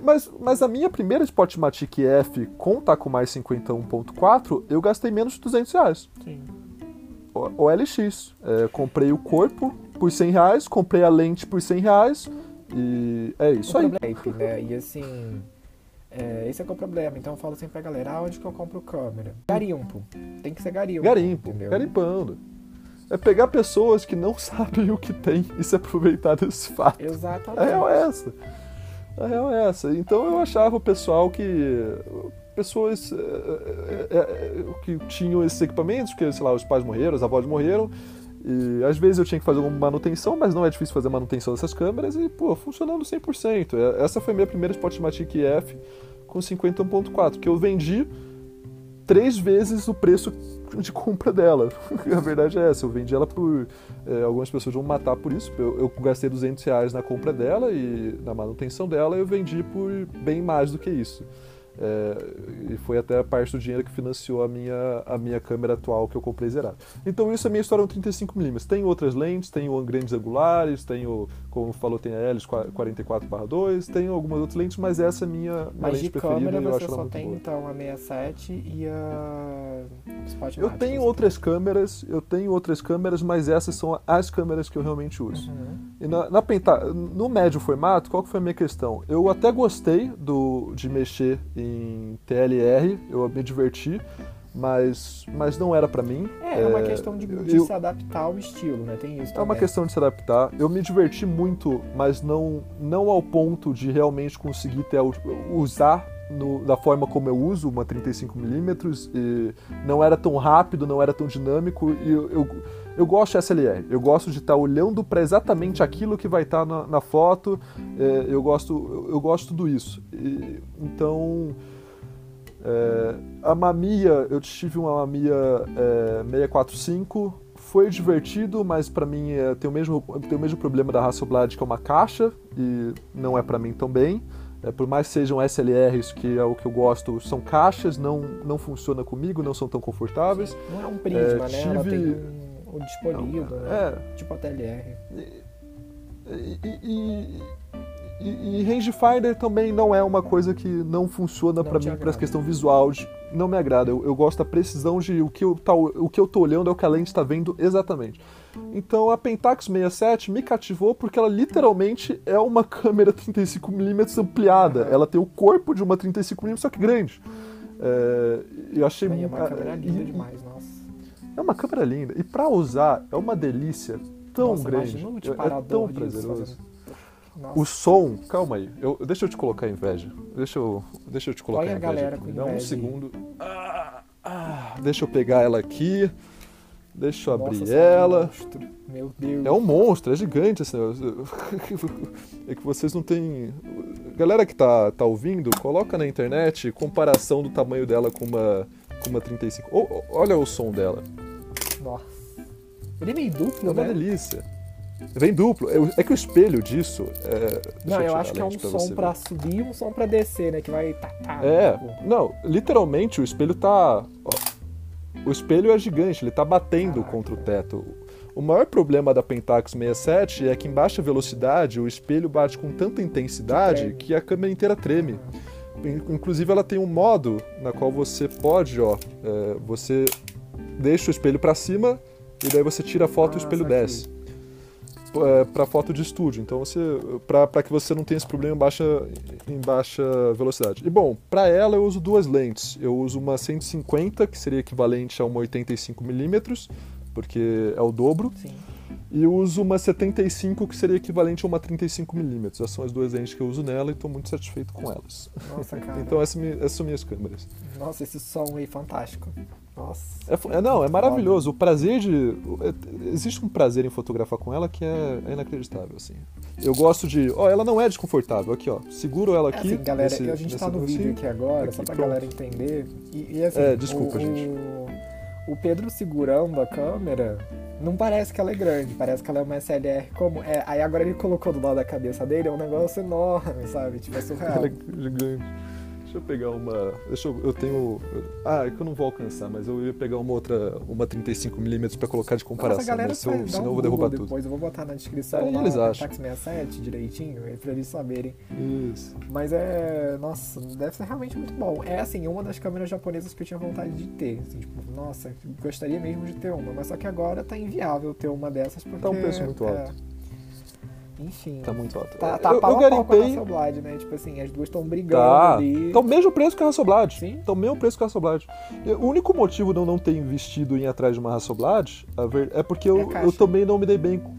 Mas, mas a minha primeira Spotmatic F com Takumai 51.4, eu gastei menos de 200 reais. Sim. O, OLX. É, comprei o corpo, por 100 reais, comprei a lente por 100 reais e é isso aí. Problema, né? E assim, é, esse é, é o problema. Então eu falo sempre pra galera, ah, onde que eu compro câmera? Garimpo. Tem que ser garimpo. Garimpo, entendeu? garimpando. É pegar pessoas que não sabem o que tem e se aproveitar desse fato. Exatamente. A real é essa. A real é essa. Então eu achava o pessoal que pessoas é, é, é, que tinham esses equipamentos, que, sei lá, os pais morreram, os avós morreram, e às vezes eu tinha que fazer uma manutenção, mas não é difícil fazer manutenção dessas câmeras e, pô, funcionando 100%. É, essa foi minha primeira Spotmatic F com 51.4, que eu vendi três vezes o preço de compra dela. a verdade é essa, eu vendi ela por... É, algumas pessoas vão matar por isso. Eu, eu, gastei 200 reais na compra dela e na manutenção dela eu vendi por bem mais do que isso. É, e foi até a parte do dinheiro que financiou a minha, a minha câmera atual que eu comprei zerada. Então isso é a minha história no 35mm. Tem outras lentes, tem grandes angulares, tem como falou, tem a Helios 44/2, tem algumas outras lentes, mas essa é a minha, minha lente preferida câmera, ela muito tem boa. então a 67 e a Spotmatic. Eu tenho outras câmeras, eu tenho outras câmeras, mas essas são as câmeras que eu realmente uso. Uhum. E na, na penta, no médio formato, qual que foi a minha questão? Eu até gostei do, de mexer em em TLR, eu me diverti, mas, mas não era para mim. É, é uma questão de, de eu, se adaptar ao estilo, né? Tem isso. É uma questão de se adaptar. Eu me diverti muito, mas não, não ao ponto de realmente conseguir ter, usar no, da forma como eu uso uma 35mm. E não era tão rápido, não era tão dinâmico. E eu, eu, eu gosto de SLR. Eu gosto de estar tá olhando para exatamente aquilo que vai estar tá na, na, foto. É, eu gosto eu, eu gosto tudo isso. E, então é, a Mamiya, eu tive uma Mamiya é, 645, foi divertido, mas para mim é, tem, o mesmo, tem o mesmo problema da Hasselblad, que é uma caixa, e não é para mim também. É, por mais que sejam SLRs, que é o que eu gosto, são caixas, não, não funciona comigo, não são tão confortáveis. Não é um prisma, é, né? Tive... Disponível, não, né? É, tipo a TLR. E, e, e, e, e rangefinder também não é uma coisa que não funciona para mim para a questão visual. De, não me agrada. Eu, eu, gosto da precisão de o que, eu, tá, o que eu tô olhando é o que a lente está vendo exatamente. Então a Pentax 67 me cativou porque ela literalmente é uma câmera 35mm ampliada. Ela tem o corpo de uma 35mm, só que grande. É, eu achei é uma câmera linda demais, nossa. É uma câmera linda. E para usar é uma delícia tão nossa, grande. É, é tão prazeroso. Nossa. O som, calma aí, eu, deixa eu te colocar inveja. Deixa eu, deixa eu te colocar Olha a inveja. galera aqui. com Me Dá um inveja segundo. Ah, ah, deixa eu pegar ela aqui. Deixa eu Nossa, abrir esse é um ela. Meu Deus. É um monstro, é gigante esse negócio. É que vocês não têm. Galera que tá, tá ouvindo, coloca na internet comparação do tamanho dela com uma, com uma 35. Ô, ô, olha o som dela. Nossa. Ele é meio É duplo, uma né? delícia. Vem duplo. É, o- é que o espelho disso. É, Não, eu tirar acho que é um pra som ver. subir e um som pra descer, né? Que vai tá, tá, É, tipo, não, literalmente o espelho tá. o espelho é gigante, ele tá batendo Caraca. contra o teto. O maior problema da Pentax 67 é que em baixa velocidade o espelho bate com tanta intensidade treme. que a câmera inteira treme. In- Inclusive ela tem um modo na qual você pode, ó, é, você deixa o espelho para cima e daí você tira a foto e o Ah, espelho saquei. desce. É, para foto de estúdio, então você para que você não tenha esse problema em baixa, em baixa velocidade. E bom, para ela eu uso duas lentes. Eu uso uma 150 que seria equivalente a uma 85 mm, porque é o dobro, Sim. e uso uma 75 que seria equivalente a uma 35 mm. Essas são as duas lentes que eu uso nela e estou muito satisfeito com elas. Nossa, cara. Então essas, mi- essas são minhas câmeras. Nossa, esse som aí fantástico. Nossa. É, é, não, é maravilhoso. O prazer de. é- Existe um prazer em fotografar com ela que é, é inacreditável, assim. Eu gosto de. Ó, ela não é desconfortável. Aqui, ó. Seguro ela É aqui. assim, galera, nesse- a gente nesse tá no vídeo aqui agora, Aqui, só pra pronto. galera entender. E, e assim, É, desculpa, o, gente. O, o Pedro segurando a câmera, não parece que ela é grande, parece que ela é uma SLR como. É, aí agora ele colocou do lado da cabeça dele, é um negócio enorme, sabe? Tipo, é surreal. Ela é gigante. Deixa eu pegar uma. Deixa eu. Eu tenho. Ah, é que eu não vou alcançar, mas eu ia pegar uma outra. Uma 35mm pra colocar de comparação. Nossa, a galera se eu- senão um eu vou derrubar Google tudo. depois, eu vou botar na descrição lá, eles acham. Tax 67 direitinho, pra eles saberem. Isso. Mas é. Nossa, deve ser realmente muito bom. É assim, uma das câmeras japonesas que eu tinha vontade de ter. Assim, tipo, nossa, gostaria mesmo de ter uma. Mas só que agora tá inviável ter uma dessas porque. Tá um preço muito é, alto. Enfim. Tá muito alto. Tá, tá eu, pau eu com a garimpei. Hasselblad, né? Tipo assim, as duas estão brigando Tá. ali. Tá o mesmo preço que a Hasselblad. Sim. Tá o mesmo preço que a Hasselblad. Eu- O único motivo de eu não ter investido em ir atrás de uma Hasselblad ver- é porque É eu, caixa. eu também não me dei bem com.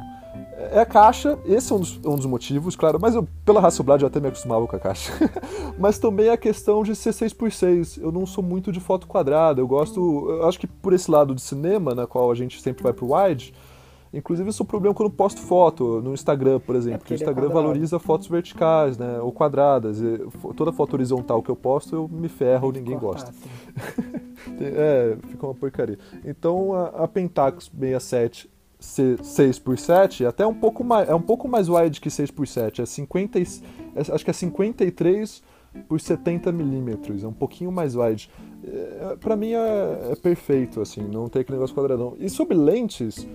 É a caixa, esse é um dos, um dos motivos, claro, mas eu, pela Hasselblad eu até me acostumava com a caixa. mas também a questão de ser 6x6. Eu não sou muito de foto quadrada, eu gosto. Eu acho que por esse lado de cinema, na qual a gente sempre vai pro wide. Inclusive, esse é um problema quando eu posto foto no Instagram, por exemplo. É porque porque o é Instagram quadrado. valoriza fotos verticais, né? Ou quadradas. E toda foto horizontal que eu posto, eu me ferro, ninguém Cortar, gosta. assim. É, fica uma porcaria. Então a, a Pentax 67 C- 6x7 é até um pouco mais, é um pouco mais wide que 6x7, é 50, e- é- acho que é 53 por 70 milímetros, é um pouquinho mais wide. É, pra mim é, é perfeito, assim, não tem aquele negócio quadradão. E sobre lentes,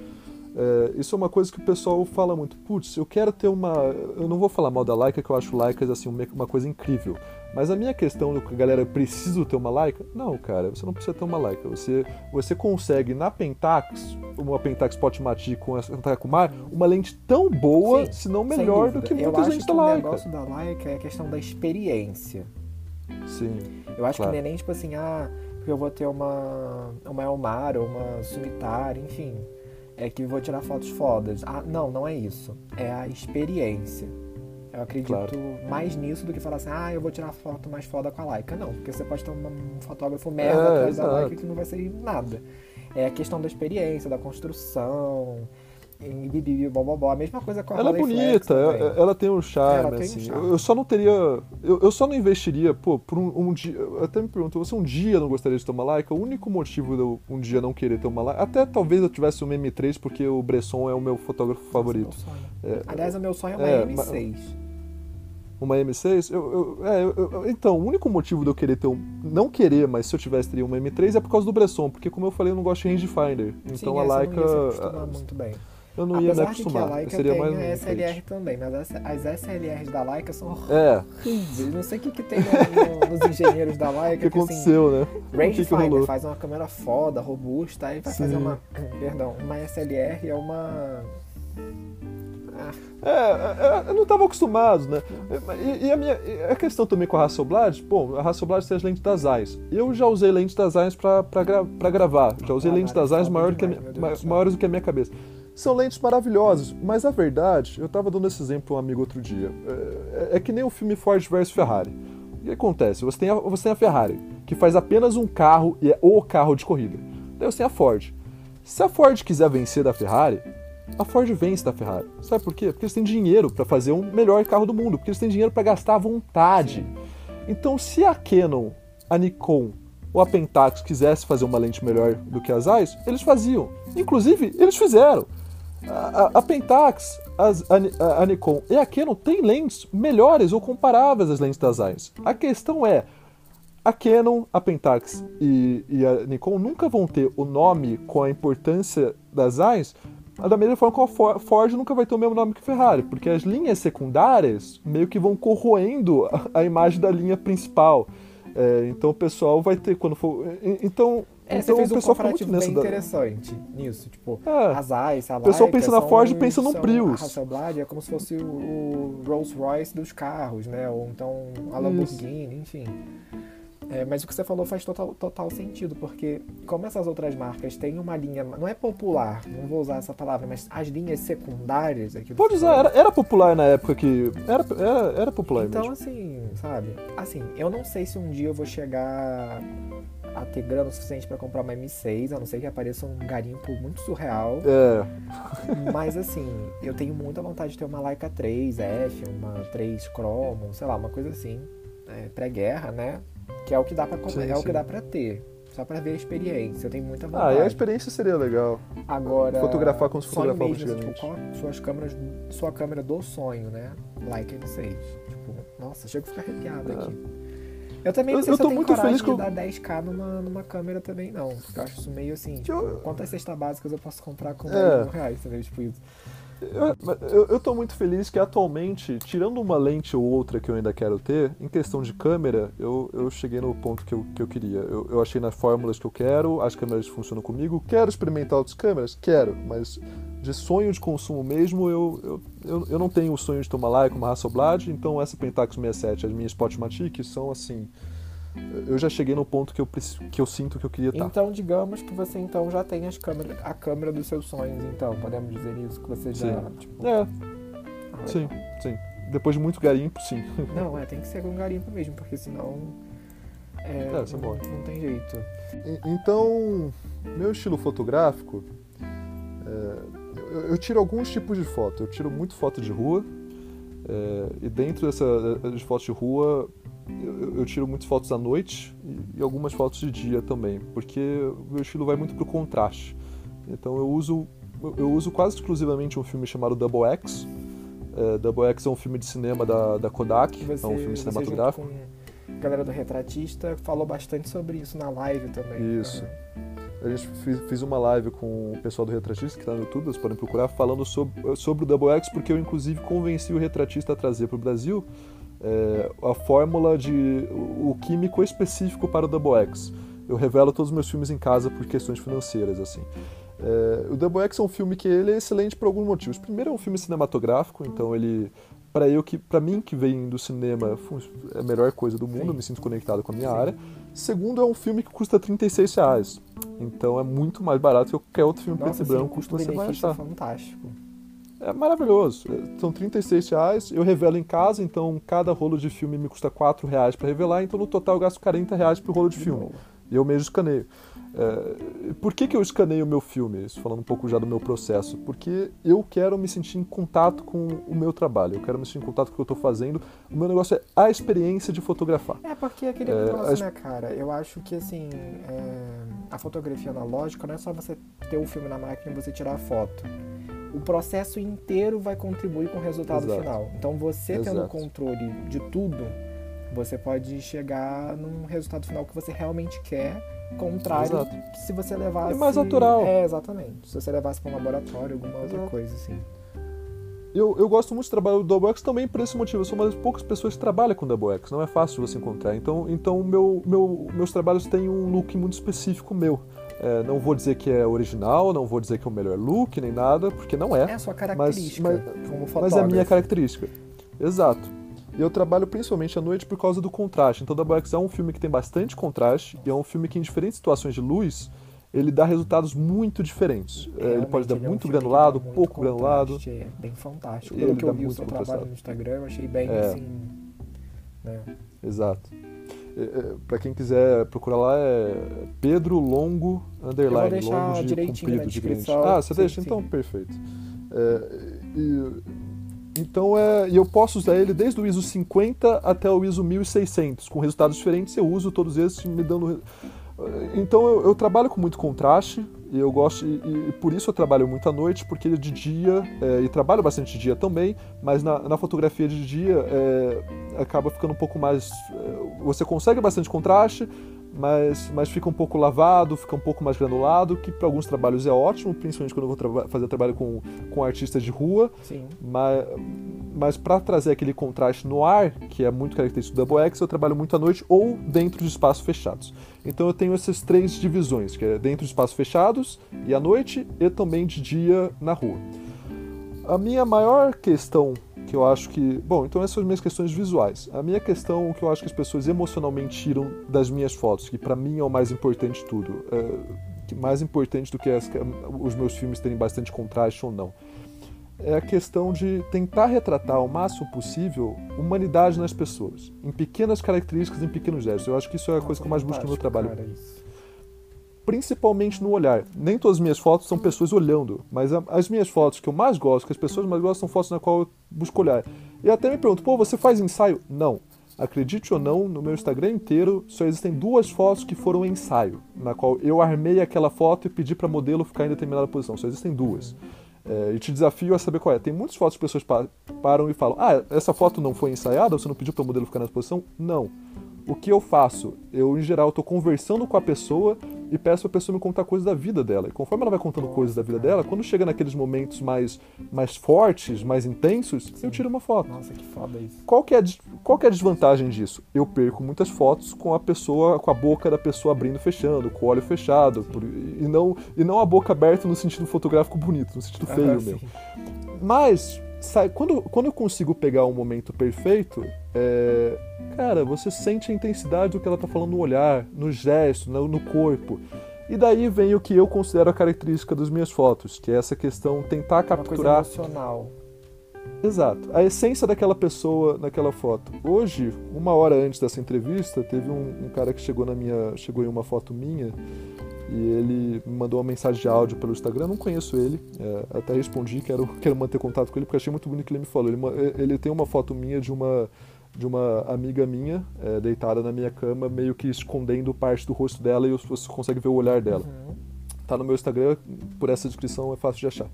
é, isso é uma coisa que o pessoal fala muito. Putz, eu quero ter uma. Eu não vou falar mal da Leica, que eu acho Leicas assim, uma coisa incrível. Mas a minha questão, que a galera preciso ter uma Leica? Não, cara, você não precisa ter uma Leica. Você, você consegue na Pentax, uma Pentax Potmati com a Takumar, uma lente tão boa, Sim, se não melhor do que Eu muitas acho lentes que da o Leica. negócio da Leica é a questão da experiência. Sim. Eu acho Claro. que não é nem tipo assim, ah, porque eu vou ter uma, uma Elmar ou uma Sumitar, enfim. É que vou tirar fotos fodas. Ah, não, não é isso. É a experiência. Eu acredito Claro. mais nisso do que falar assim, ah, eu vou tirar foto mais foda com a Leica. Não, porque você pode ter um fotógrafo merda É, atrás da exato. Leica que não vai sair nada. É a questão da experiência, da construção, e bibibi, bobobó. A mesma coisa com a Ela é Rolleiflex bonita, ela, ela tem um charme, Ela tem um assim. charme. Eu só não teria. Eu, eu só não investiria, pô, por um, um dia. eu Até me perguntou, você um dia não gostaria de ter uma? O único motivo de eu um dia não querer ter uma Leica. Até talvez eu tivesse uma M3, porque o Bresson é o meu fotógrafo favorito. É o meu sonho. É, Aliás, o meu sonho é uma é, M6. uma M6, eu, eu- é, eu- então, o único motivo de eu querer ter um. Não querer, mas se eu tivesse teria uma M3 é por causa do Bresson, porque como eu falei, eu não gosto de rangefinder. Então Sim, a Leica. não ia se muito bem. Eu não ia me Apesar de que a acostumar. Leica seria tem mais um. SLR também, mas as, as SLRs da Leica são É, horríveis. Não sei o que, que tem no- no- nos engenheiros da o Leica. que aconteceu, né? Assim, O que, que Rangefinder faz uma câmera foda, robusta, aí vai Sim. fazer uma. Perdão, uma SLR é uma. Ah, É, é, eu não estava acostumado, né? E, e a minha e a questão também com a Hasselblad, pô, a Hasselblad tem as lentes das Zeiss. Eu já usei lentes das gra, pra gravar. Já usei Ah, lentes das foda maior que a ma- maiores do que a minha cabeça. São lentes maravilhosas, mas a verdade, eu estava dando esse exemplo para um amigo outro dia, é, é, que nem o filme Ford vs Ferrari. O que acontece? Você tem, a, você tem a Ferrari, que faz apenas um carro e é o carro de corrida. Daí você tem a Ford. Se a Ford quiser vencer da Ferrari, a Ford vence da Ferrari. Sabe por quê? Porque eles têm dinheiro para fazer um melhor carro do mundo, porque eles têm dinheiro para gastar à vontade. Então, se a Canon, a Nikon ou a Pentax quisesse fazer uma lente melhor do que as Zeiss, eles faziam. Inclusive, eles fizeram. A, a, Pentax, a, a, Nikon e a Canon têm lentes melhores ou comparáveis às lentes das Zeiss. A questão é, a Canon, a Pentax e, e, a Nikon nunca vão ter o nome com a importância das Zeiss da mesma forma que a Ford nunca vai ter o mesmo nome que a Ferrari, porque as linhas secundárias meio que vão corroendo a, a imagem da linha principal. É, então o pessoal vai ter quando for. Então. É, então, você fez o pessoal um comparativo bem da... interessante nisso. Tipo, é, as Zeiss, a O pessoal pensa na Ford e pensa no Prius. A Hasselblad é como se fosse o, Rolls Royce dos carros, né? Ou então a Lamborghini, Isso. enfim. É, mas o que você falou faz total, total sentido, porque como essas outras marcas têm uma linha, não é popular, não vou usar essa palavra, mas as linhas secundárias aqui Pode usar, era, era, popular na época que. Era, era, era popular então, mesmo. assim, sabe? Assim, eu não sei se um dia eu vou chegar a ter grana o suficiente para comprar uma M6, a não ser que apareça um garimpo muito surreal. É. Mas assim, eu tenho muita vontade de ter uma Leica 3F, uma 3 Chromo, sei lá, uma coisa assim. É, pré-guerra, né? Que é o que dá para sim, é o que dá para ter. Só para ver a experiência. Eu tenho muita vontade. Ah, e a experiência seria legal. Agora. Fotografar como se fotografava mesmo, tipo, qual suas câmeras, sua câmera do sonho, né? Like M6. Tipo, nossa, chego a ficar arrepiado é. aqui. Eu também não eu, sei eu se eu tenho muito coragem feliz de dar 10k numa, numa câmera também, não. Porque eu acho isso meio assim, tipo, eu... quantas cestas básicas eu posso comprar com é. 10 mil reais, entendeu? Tipo isso. Eu, eu, eu tô muito feliz que atualmente, tirando uma lente ou outra que eu ainda quero ter, em questão de câmera, eu, eu cheguei no ponto que eu, que eu queria. Eu, eu achei nas fórmulas que eu quero, as câmeras funcionam comigo. Quero experimentar outras câmeras? Quero, mas de sonho de consumo mesmo, eu, eu, eu, eu não tenho o sonho de tomar Leica, uma Hasselblad, então essa Pentax 67, as minhas Spotmatic são assim eu já cheguei no ponto que eu, que eu sinto que eu queria estar. Então, digamos que você então já tem as câmeras, a câmera dos seus sonhos, então, podemos dizer isso, que você já. Sim. Tipo... É. Ah, sim, sim. Depois de muito garimpo, sim. Não, é, tem que ser com garimpo mesmo, porque senão. É, é não, não, tem jeito. Então, meu estilo fotográfico. É, eu, eu, tiro alguns tipos de foto. Eu tiro muito foto de rua. É, e dentro dessa de fotos de rua, eu, eu, tiro muitas fotos à noite e, e, algumas fotos de dia também, porque o meu estilo vai muito pro contraste. Então eu uso eu uso quase exclusivamente um filme chamado Double X. É, Double X é um filme de cinema da, da Kodak, você, é um filme cinematográfico. a galera do Retratista falou bastante sobre isso na live também. Isso. A gente fiz, fiz, uma live com o pessoal do Retratista, que está no YouTube, vocês podem procurar, falando sobre, sobre o Double X, porque eu inclusive convenci o Retratista a trazer para o Brasil é, a fórmula de o químico específico para o Double X. Eu revelo todos os meus filmes em casa por questões financeiras, assim. É, o Double X é um filme que ele é excelente por alguns motivos. Primeiro é um filme cinematográfico, então ele para eu que para mim que vem do cinema é a melhor coisa do mundo, Sim. me sinto conectado com a minha Sim. área. Segundo é um filme que custa 36 reais, então é muito mais barato que qualquer outro filme Nossa, preto e branco que você vai achar. É fantástico. É maravilhoso. É, são 36 reais, eu revelo em casa, então cada rolo de filme me custa 4 reais para revelar, então no total eu gasto 40 reais por rolo de filme. E eu mesmo escaneio. É, por que, que eu escaneio o meu filme? Isso falando um pouco já do meu processo. Porque eu quero me sentir em contato com o meu trabalho, eu quero me sentir em contato com o que eu estou fazendo. O meu negócio é a experiência de fotografar. É, porque aquele é, negócio, a... né, cara? Eu acho que, assim, é... a fotografia analógica não é só você ter o filme na máquina e você tirar a foto o processo inteiro vai contribuir com o resultado Exato. final. Então, você Exato. tendo controle de tudo, você pode chegar num resultado final que você realmente quer, contrário Exato. que se você levasse... É mais natural. É, exatamente. Se você levasse para um laboratório, alguma outra coisa, assim. Eu, eu gosto muito do trabalho do Double X também por esse motivo. Eu sou uma das poucas pessoas que trabalham com Double X. Não é fácil você encontrar. Então, então meu, meu, meus trabalhos têm um look muito específico meu. É, não vou dizer que é original, não vou dizer que é o melhor look, nem nada, porque não é. É a sua característica mas, mas. Mas é a minha característica. Exato. Eu trabalho principalmente à noite por causa do contraste. Então, Double X é um filme que tem bastante contraste e é um filme que, em diferentes situações de luz, ele dá resultados muito diferentes. É, ele pode dar ele é um muito filme que granulado, muito pouco granulado. É bem fantástico. Ele Pelo que dá eu vi o seu trabalho no Instagram, eu achei bem É. assim. Né? Exato. É, é, Pra quem quiser procurar lá é Pedro Longo Underline. deixar longo de direitinho comprido na de grande. descrição. Ah, você Sim, deixa? sim. Então, perfeito. É, e- então, é, e eu posso usar ele desde o ISO 50 até o ISO 1600, com resultados diferentes. Eu uso todos esses me dando. re- Então, eu, eu trabalho com muito contraste e eu gosto, e, e por isso eu trabalho muito à noite, porque de dia, é, e trabalho bastante de dia também, mas na, na fotografia de dia é, acaba ficando um pouco mais. é, você consegue bastante contraste, mas, mas fica um pouco lavado, fica um pouco mais granulado, que para alguns trabalhos é ótimo, principalmente quando eu vou traba- fazer trabalho com, com artistas de rua, Sim. mas, mas para trazer aquele contraste no ar, que é muito característico do Double X, eu trabalho muito à noite ou dentro de espaços fechados. Então eu tenho essas três divisões, que é dentro de espaços fechados e à noite, e também de dia na rua. A minha maior questão que eu acho que. Bom, então essas são as minhas questões visuais. A minha questão que eu acho que as pessoas emocionalmente tiram das minhas fotos, que para mim é o mais importante de tudo. é, mais importante do que as- os meus filmes terem bastante contraste ou não. É a questão de tentar retratar ao máximo possível humanidade nas pessoas, em pequenas características, em pequenos gestos. Eu acho que isso é a coisa que eu mais busco no meu trabalho Cara, isso. Principalmente no olhar. Nem todas as minhas fotos são pessoas olhando, mas as minhas fotos que eu mais gosto, que as pessoas mais gostam, são fotos na qual eu busco olhar. E até me pergunto, pô, você faz ensaio? Não. Acredite ou não, no meu Instagram inteiro só existem duas fotos que foram ensaio, na qual eu armei aquela foto e pedi para modelo ficar em determinada posição. Só existem duas. É, e te desafio a saber qual é. Tem muitas fotos que pessoas pa- param e falam: Ah, essa foto não foi ensaiada? Você não pediu para o modelo ficar nessa posição? Não. O que eu faço? Eu, em geral, estou conversando com a pessoa e peço para a pessoa me contar coisas da vida dela. E conforme ela vai contando coisas da vida dela, quando chega naqueles momentos mais, mais fortes, mais intensos, eu tiro uma foto. Nossa, que foda isso. Qual que, é qual que é a desvantagem disso? Eu perco muitas fotos com a pessoa, com a boca da pessoa abrindo e fechando, com o olho fechado, por- e, não, e não a boca aberta no sentido fotográfico bonito, no sentido feio Ah, mesmo. sim. Mas, sai, quando, quando eu consigo pegar um momento perfeito, é, cara, você sente a intensidade do que ela tá falando no olhar, no gesto, no, no corpo. E daí vem o que eu considero a característica das minhas fotos, que é essa questão tentar Uma coisa capturar emocional. Exato. A essência daquela pessoa naquela foto. Hoje, uma hora antes dessa entrevista, teve um, um cara que chegou na minha, chegou em uma foto minha e ele me mandou uma mensagem de áudio pelo Instagram. Não conheço ele, é, até respondi, quero, quero manter contato com ele porque achei muito bonito o que ele me falou. Ele, ele tem uma foto minha de uma de uma amiga minha é, deitada na minha cama, meio que escondendo parte do rosto dela e você consegue ver o olhar dela Uhum. tá no meu Instagram, por essa descrição é fácil de achar.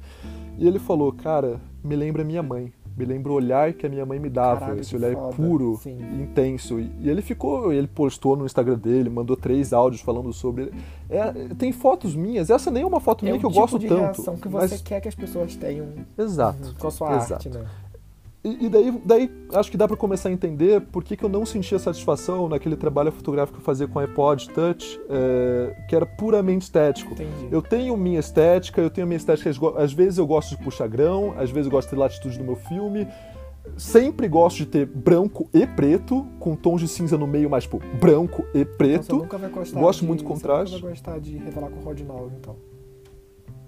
E ele falou, cara, me lembra minha mãe, me lembra o olhar que a minha mãe me dava, Caralho, esse olhar foda. puro, Sim. e intenso. E ele ficou, ele postou no Instagram dele, mandou três áudios falando sobre. É, tem fotos minhas, essa nem é uma foto É minha o que eu tipo gosto de tanto. reação que você mas- quer que as pessoas tenham Exato. com a sua exato. arte, né? E, e daí, daí acho que dá pra começar a entender por que, que eu não sentia satisfação naquele trabalho fotográfico que eu fazia com iPod Touch, é, que era puramente estético. Entendi. Eu tenho minha estética, eu tenho minha estética. Às vezes eu gosto de puxar grão, às vezes eu gosto de ter latitude no meu filme. Sempre gosto de ter branco e preto, com tons de cinza no meio, mas tipo, branco e Então, você preto. nunca vai gostar Gosto de, muito de você contraste. nunca vai gostar de revelar com o Rod 9, então.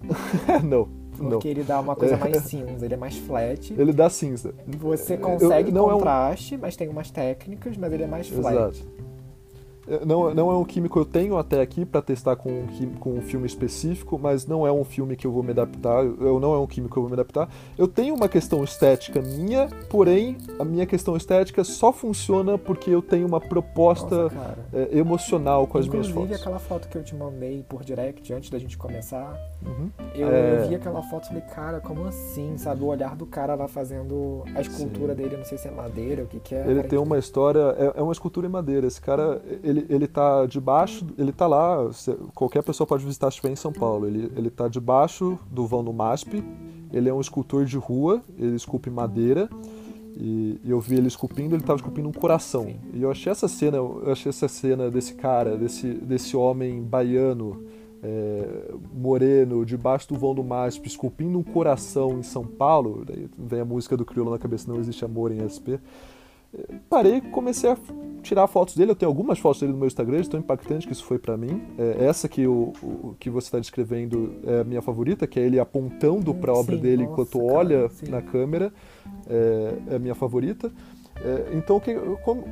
não, não. Porque ele dá uma coisa É. mais cinza, ele é mais flat. Ele dá cinza. Você Eu- consegue não é um- contraste, mas tem umas técnicas, mas ele é mais flat. Exato. Não, não é um químico eu tenho até aqui para testar com um, quim- com um filme específico, mas não é um filme que eu vou me adaptar. Eu não é um químico que eu vou me adaptar. Eu tenho uma questão estética minha, porém a minha questão estética só funciona porque eu tenho uma proposta Nossa, é, emocional com as minhas Inclusive, fotos. aquela foto que eu te mandei por direct antes da gente começar, Uhum. eu, É. eu vi aquela foto e falei, cara, como assim? Sabe, o olhar do cara lá fazendo a escultura dele, não sei se é madeira, o que que é. Ele tem uma história, é, é uma escultura em madeira. Esse cara, ele, ele tá debaixo, ele tá lá, qualquer pessoa pode visitar se estiver em São Paulo. Ele, ele tá debaixo do vão no MASP, ele é um escultor de rua, ele esculpe madeira. E, e eu vi ele esculpindo, ele estava esculpindo um coração. Sim. E eu achei essa cena, eu achei essa cena desse cara, desse, desse homem baiano, é, moreno, debaixo do vão do MASP, esculpindo um coração em São Paulo. Daí vem a música do Crioulo na cabeça, não existe amor em SP. Parei e comecei a tirar fotos dele. Eu tenho algumas fotos dele no meu Instagram, tão impactante que isso foi para mim. É, essa que, o, o que você está descrevendo é a minha favorita, que é ele apontando para a obra sim, dele nossa, enquanto cara, olha sim. na câmera. É, é a minha favorita. É, então, que,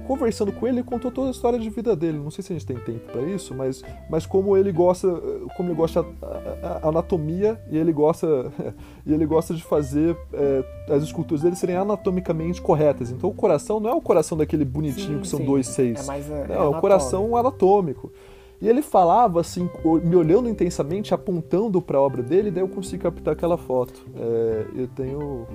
conversando com ele, ele contou toda a história de vida dele. Não sei se a gente tem tempo para isso, mas, mas como ele gosta, como ele gosta a, a anatomia e ele gosta e ele gosta de fazer é, as esculturas dele serem anatomicamente corretas. Então, o coração não é o coração daquele bonitinho sim, que são sim. dois seis. É mais, é, não, é o coração anatômico. E ele falava assim, me olhando intensamente, apontando para a obra dele, daí eu consegui captar aquela foto. É, eu tenho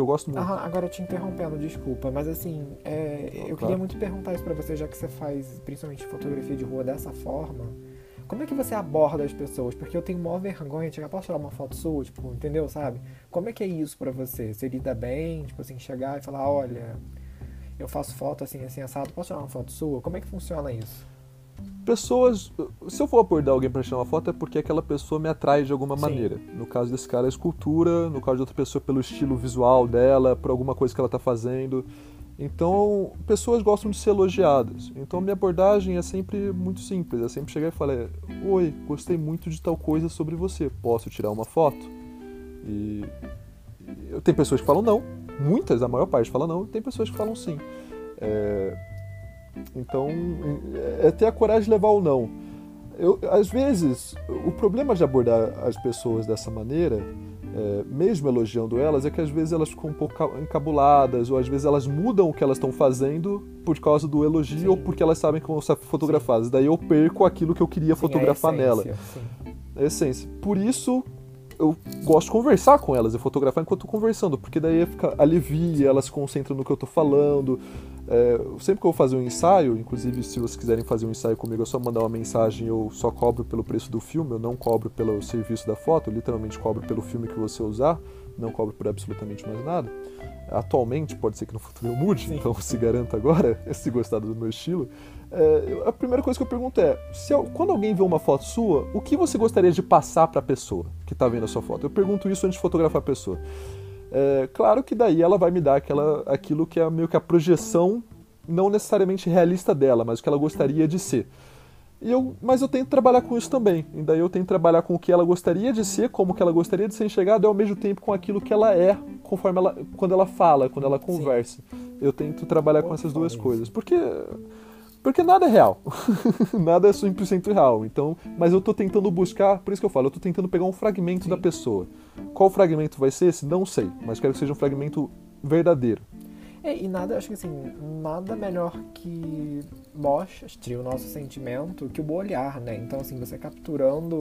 que eu gosto muito. agora eu te interrompendo, desculpa, mas assim, é, eu claro. queria muito perguntar isso para você, já que você faz principalmente fotografia de rua dessa forma. Como é que você aborda as pessoas? Porque eu tenho maior vergonha de chegar, posso tirar uma foto sua, tipo, entendeu, sabe? Como é que é isso para você? Você lida bem, tipo assim, chegar e falar, olha, eu faço foto assim, assim, assado, posso tirar uma foto sua? Como é que funciona isso? Pessoas. Se eu for abordar alguém para tirar uma foto, é porque aquela pessoa me atrai de alguma Sim. maneira. No caso desse cara, a escultura, no caso de outra pessoa, pelo estilo visual dela, por alguma coisa que ela está fazendo. Então, pessoas gostam de ser elogiadas. Então, minha abordagem é sempre muito simples. É sempre chegar e falar: Oi, gostei muito de tal coisa sobre você. Posso tirar uma foto? E. Tem pessoas que falam não. Muitas, a maior parte fala não. Tem pessoas que falam sim. É então, é ter a coragem de levar ou não. Eu, às vezes, o problema de abordar as pessoas dessa maneira, é, mesmo elogiando elas, é que às vezes elas ficam um pouco encabuladas, ou às vezes elas mudam o que elas estão fazendo por causa do elogio, sim. ou porque elas sabem que vão ser fotografadas. Daí eu perco aquilo que eu queria sim, fotografar essência, nela. Sim. A essência. Por isso, eu gosto de conversar com elas e fotografar enquanto estou conversando, porque daí fica alivia, elas se concentram no que eu estou falando, é, sempre que eu vou fazer um ensaio, inclusive se vocês quiserem fazer um ensaio comigo, é só mandar uma mensagem. Eu só cobro pelo preço do filme, eu não cobro pelo serviço da foto, eu literalmente cobro pelo filme que você usar, não cobro por absolutamente mais nada. Atualmente, pode ser que no futuro eu mude, Sim. então se garanta agora, se gostar do meu estilo. É, a primeira coisa que eu pergunto é: se, quando alguém vê uma foto sua, o que você gostaria de passar para a pessoa que está vendo a sua foto? Eu pergunto isso antes de fotografar a pessoa. É, claro que daí ela vai me dar aquela, aquilo que é meio que a projeção, não necessariamente realista dela, mas o que ela gostaria de ser. E eu, mas eu tento trabalhar com isso também. E daí eu tento trabalhar com o que ela gostaria de ser, como que ela gostaria de ser enxergada, e ao mesmo tempo com aquilo que ela é, conforme ela, quando ela fala, quando ela conversa. Sim. Eu tento trabalhar com essas duas coisas. Porque porque nada é real. nada é 100% real. Então, mas eu tô tentando buscar, por isso que eu falo, eu tô tentando pegar um fragmento Sim. da pessoa. Qual fragmento vai ser esse? Não sei, mas quero que seja um fragmento verdadeiro. É, e nada, acho que assim, nada melhor que mostre o nosso sentimento que o olhar, né? Então, assim, você capturando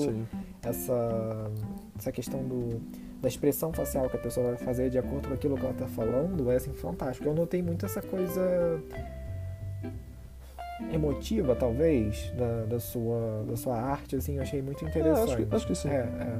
essa, essa questão do, da expressão facial que a pessoa vai fazer de acordo com aquilo que ela tá falando, é assim, fantástico. Eu notei muito essa coisa emotiva, talvez, da, da, sua, da sua arte, assim, eu achei muito interessante. É, acho, que, acho, que, sim. É, é.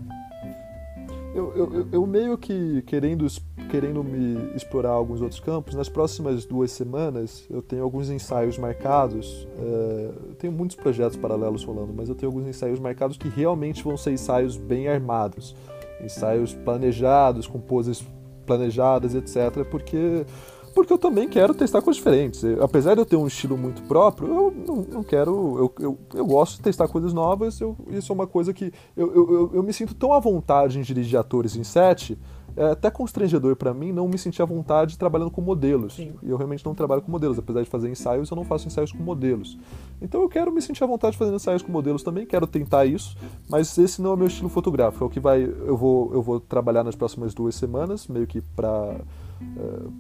Eu, eu, eu, meio que querendo, querendo me explorar alguns outros campos, nas próximas duas semanas eu tenho alguns ensaios marcados. É, tenho muitos projetos paralelos rolando, mas eu tenho alguns ensaios marcados que realmente vão ser ensaios bem armados. Ensaios planejados, com poses planejadas, etc. Porque porque eu também quero testar coisas diferentes. Apesar de eu ter um estilo muito próprio, eu não, não quero. Eu, eu, eu, gosto de testar coisas novas. Eu, isso é uma coisa que. Eu, eu, eu, me sinto tão à vontade em dirigir atores em set. É até constrangedor para mim não me sentir à vontade trabalhando com modelos. Sim. E eu realmente não trabalho com modelos. Apesar de fazer ensaios, eu não faço ensaios com modelos. Então eu quero me sentir à vontade fazendo ensaios com modelos também. Quero tentar isso. Mas esse não é o meu estilo fotográfico. É o que vai. Eu vou, eu vou trabalhar nas próximas duas semanas, meio que para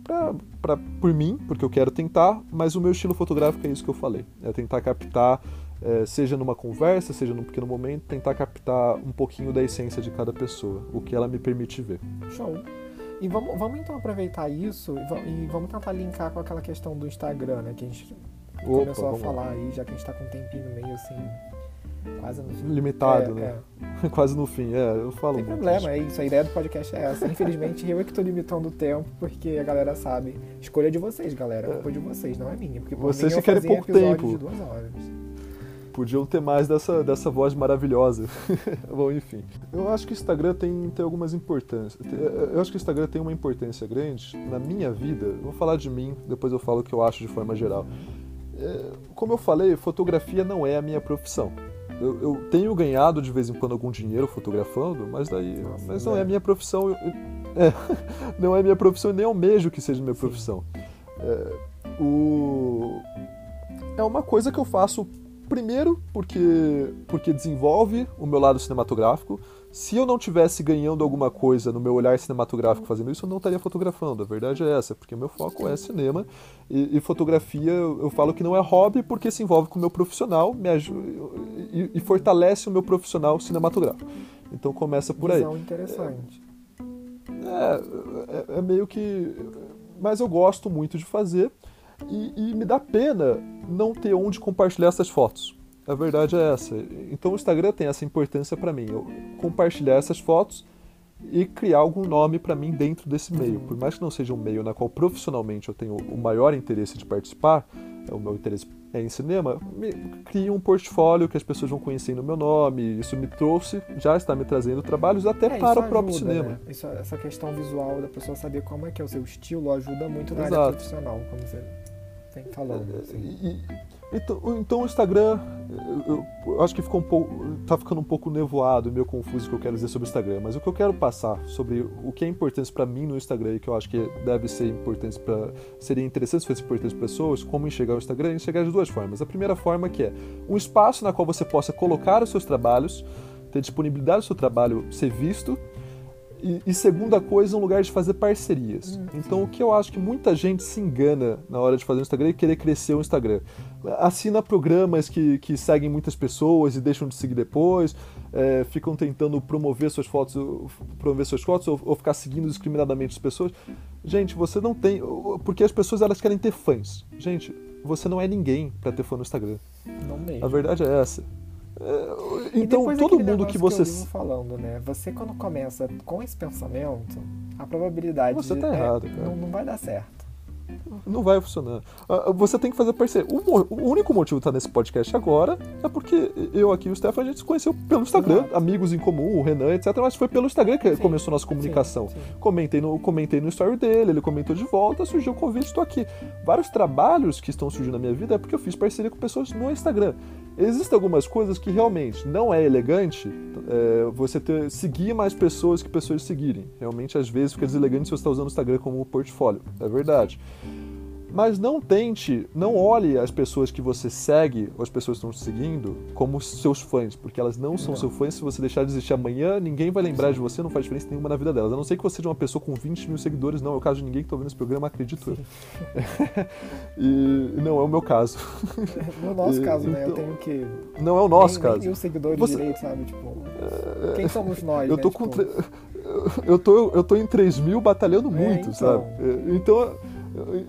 pra, pra, por mim, porque eu quero tentar, mas o meu estilo fotográfico é isso que eu falei. É tentar captar, é, seja numa conversa, seja num pequeno momento, tentar captar um pouquinho da essência de cada pessoa, o que ela me permite ver. Show. E vamos, vamos então aproveitar isso e vamos tentar linkar com aquela questão do Instagram, né? Que a gente Opa, começou a falar lá. aí, já que a gente tá com um tempinho meio assim Quase no fim. Limitado, é, né? É. Quase no fim, é, eu falo. Não tem problema, é isso. A ideia do podcast é essa. Infelizmente, eu é que tô limitando o tempo, porque a galera sabe. Escolha de vocês, galera. É culpa de vocês, não é minha. Porque vocês mim, querem pouco tempo. De duas horas. Podiam ter mais dessa, dessa voz maravilhosa. Bom, enfim. Eu acho que o Instagram tem, tem algumas importâncias. Eu acho que o Instagram tem uma importância grande na minha vida. Vou falar de mim, depois eu falo o que eu acho de forma geral. É, como eu falei, fotografia não é a minha profissão. Eu, eu, tenho ganhado de vez em quando algum dinheiro fotografando, mas daí, Nossa, mas não é. é a minha profissão. Eu, é, não é minha profissão, nem almejo que seja minha profissão. É, o, é uma coisa que eu faço primeiro porque porque desenvolve o meu lado cinematográfico. Se eu não tivesse ganhando alguma coisa no meu olhar cinematográfico fazendo isso, eu não estaria fotografando. A verdade é essa, porque meu foco é cinema e, e fotografia. Eu falo que não é hobby porque se envolve com o meu profissional, me ajuda e, e fortalece o meu profissional cinematográfico. Então começa por Visão aí. interessante. É, é, é meio que, mas eu gosto muito de fazer e, e me dá pena não ter onde compartilhar essas fotos. A verdade é essa. Então o Instagram tem essa importância para mim. Eu compartilhar essas fotos e criar algum nome para mim dentro desse meio. Por mais que não seja um meio na qual profissionalmente eu tenho o maior interesse de participar, é o meu interesse é em cinema, me, cria um portfólio que as pessoas vão conhecendo o meu nome. Isso me trouxe, já está me trazendo trabalhos até é, para o próprio ajuda, cinema. Né? Isso, essa questão visual da pessoa saber como é que é o seu estilo ajuda muito na Exato. área profissional, como você vem falando. Assim. E, então, então o Instagram, eu, eu, acho que ficou um pouco, tá ficando um pouco nevoado, meio confuso o que eu quero dizer sobre o Instagram, mas o que eu quero passar sobre o que é importante para mim no Instagram e que eu acho que deve ser importante para seria interessante se fosse importante para pessoas, como enxergar o Instagram, enxergar de duas formas. A primeira forma que é um espaço na qual você possa colocar os seus trabalhos, ter disponibilidade do seu trabalho ser visto e, e, segunda coisa, um lugar de fazer parcerias. Hum, então, o que eu acho que muita gente se engana na hora de fazer o Instagram e querer crescer o Instagram. Assina programas que, que seguem muitas pessoas e deixam de seguir depois, é, ficam tentando promover suas fotos, promover suas fotos ou, ou, ficar seguindo discriminadamente as pessoas. Gente, você não tem. Porque as pessoas elas querem ter fãs. Gente, você não é ninguém para ter fã no Instagram. Não mesmo. A verdade é essa. É, então, todo mundo que você. Que falando, né? Você, quando começa com esse pensamento, a probabilidade. Você tá errado, é, não, não vai dar certo. Não vai funcionar. Ah, você tem que fazer parecer. O, único motivo de estar nesse podcast agora é porque eu aqui e o Stefan a gente se conheceu pelo Instagram, Exato. amigos em comum, o Renan, etc. Mas foi pelo Instagram que sim, começou a nossa comunicação. Sim, sim. Comentei, no, comentei no story dele, ele comentou de volta, surgiu o convite, estou aqui. Vários trabalhos que estão surgindo na minha vida é porque eu fiz parceria com pessoas no Instagram. Existem algumas coisas que realmente não é elegante é, você ter, seguir mais pessoas que pessoas seguirem. Realmente, às vezes, fica deselegante se você está usando o Instagram como portfólio. É verdade. Mas não tente, não olhe as pessoas que você segue, ou as pessoas que estão te seguindo, como seus fãs, porque elas não são não. seus fãs. Se você deixar de existir amanhã, ninguém vai lembrar Sim. de você, não faz diferença nenhuma na vida delas. A não ser que você seja uma pessoa com 20 mil seguidores, não é o caso de ninguém que está vendo esse programa, acredito eu. e não é o meu caso. No nosso e, caso, né? Então, eu tenho que. Não é o nosso nem, caso. Nem mil seguidores você... direito, sabe? Tipo, é... quem somos nós? Eu né? tô tipo... com. Eu tô, eu tô em 3 mil batalhando é, muito, então... sabe? Então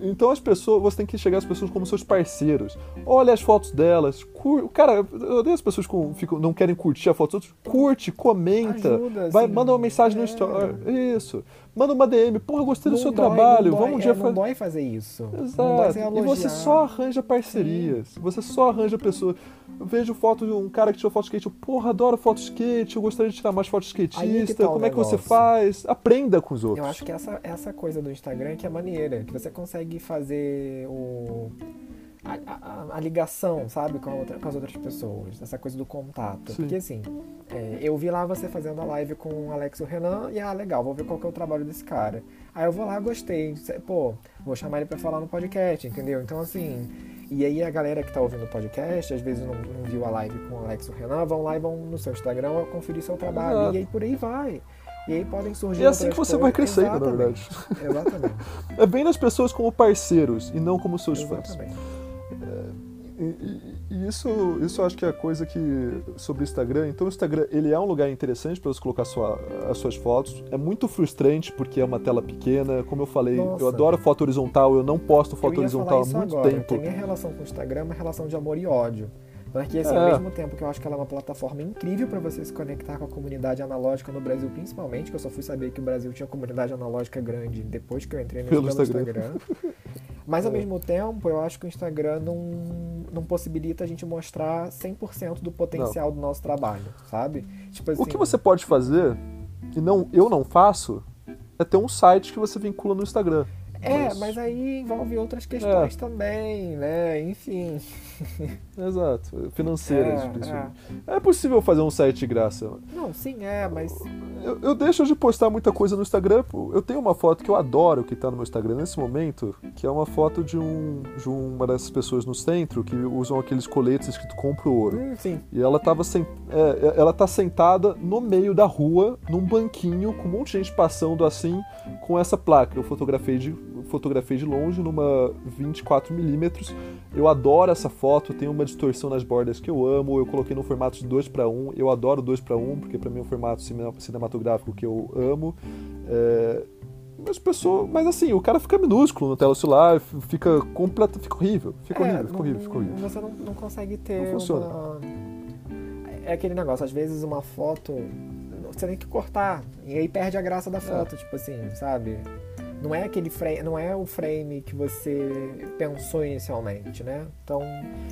então as pessoas, você tem que chegar às pessoas como seus parceiros. Olha as fotos delas. Cur... Cara, eu odeio as pessoas que ficam, não querem curtir a foto dos outros. Curte, comenta. Ajuda, vai, assim, manda uma mensagem é. no story. Isso. Manda uma DM. Porra, gostei não do seu dói, trabalho. Vamos um é, dia fazer. Não dói fazer isso. Exato. E você só arranja parcerias. Sim. Você só arranja pessoas. Eu vejo foto de um cara que tirou foto de skate. Eu, porra, adoro foto de skate. Eu gostaria de tirar mais fotos de skatista. Tá Como é que você faz? Aprenda com os outros. Eu acho que essa, essa coisa do Instagram que é maneira. Que você consegue fazer o a, a, a, ligação, sabe, com, outra, com, as outras pessoas, essa coisa do contato. Sim. Porque assim, é, eu vi lá você fazendo a live com o Alex e o Renan, e ah, legal, vou ver qual que é o trabalho desse cara. Aí eu vou lá, gostei, pô, vou chamar ele pra falar no podcast, entendeu? Então assim, e aí a galera que tá ouvindo o podcast, às vezes não, não viu a live com o Alex e o Renan, vão lá e vão no seu Instagram conferir seu trabalho, Exato. e aí por aí vai. E aí podem surgir. E é assim que você vai crescendo, Exatamente. na verdade. Exatamente. é bem nas pessoas como parceiros e não como seus Exatamente. fãs. E, e, isso, isso eu acho que é a coisa que sobre o Instagram. Então o Instagram ele é um lugar interessante para você colocar sua, as suas fotos. É muito frustrante porque é uma tela pequena. Como eu falei, Nossa. eu adoro foto horizontal. Eu não posto foto horizontal há muito agora. tempo. minha relação com o Instagram é uma relação de amor e ódio. Porque assim, é. ao mesmo tempo que eu acho que ela é uma plataforma incrível para você se conectar com a comunidade analógica no Brasil, principalmente, que eu só fui saber que o Brasil tinha comunidade analógica grande depois que eu entrei no Instagram. Instagram. Mas ao É. mesmo tempo, eu acho que o Instagram não, não possibilita a gente mostrar 100% do potencial do nosso trabalho, sabe? Tipo assim, O que você pode fazer, e não, eu não faço, é ter um site que você vincula no Instagram. É, Mas- mas aí envolve outras questões É. também, né? Enfim. Exato, financeiras, É, principalmente. É. possível fazer um site de graça. Não, sim, é, mas. Eu, eu deixo de postar muita coisa no Instagram. Eu tenho uma foto que eu adoro que tá no meu Instagram nesse momento, que é uma foto de, um, de uma dessas pessoas no centro que usam aqueles coletes escrito compro ouro. Hum, sim. E ela tava sen- é, ela tá sentada no meio da rua, num banquinho, com um monte de gente passando assim, com essa placa. Eu fotografei de, fotografei de longe, numa 24mm. Eu adoro essa foto, tem uma distorção nas bordas que eu amo. Eu coloquei no formato de 2 para 1. Eu adoro 2 para 1, porque para mim é um formato cine- cinematográfico que eu amo. É, Mas, pessoa, mas assim, o cara fica minúsculo no tela celular, fica completo, fica horrível, fica É, horrível, fica não- horrível, fica horrível. Você não, não consegue ter Não funciona. uma. É aquele negócio, às vezes uma foto. Você tem que cortar. E aí perde a graça da foto, tipo assim, sabe? Não é aquele frame, não é o frame que você pensou inicialmente, né? Então,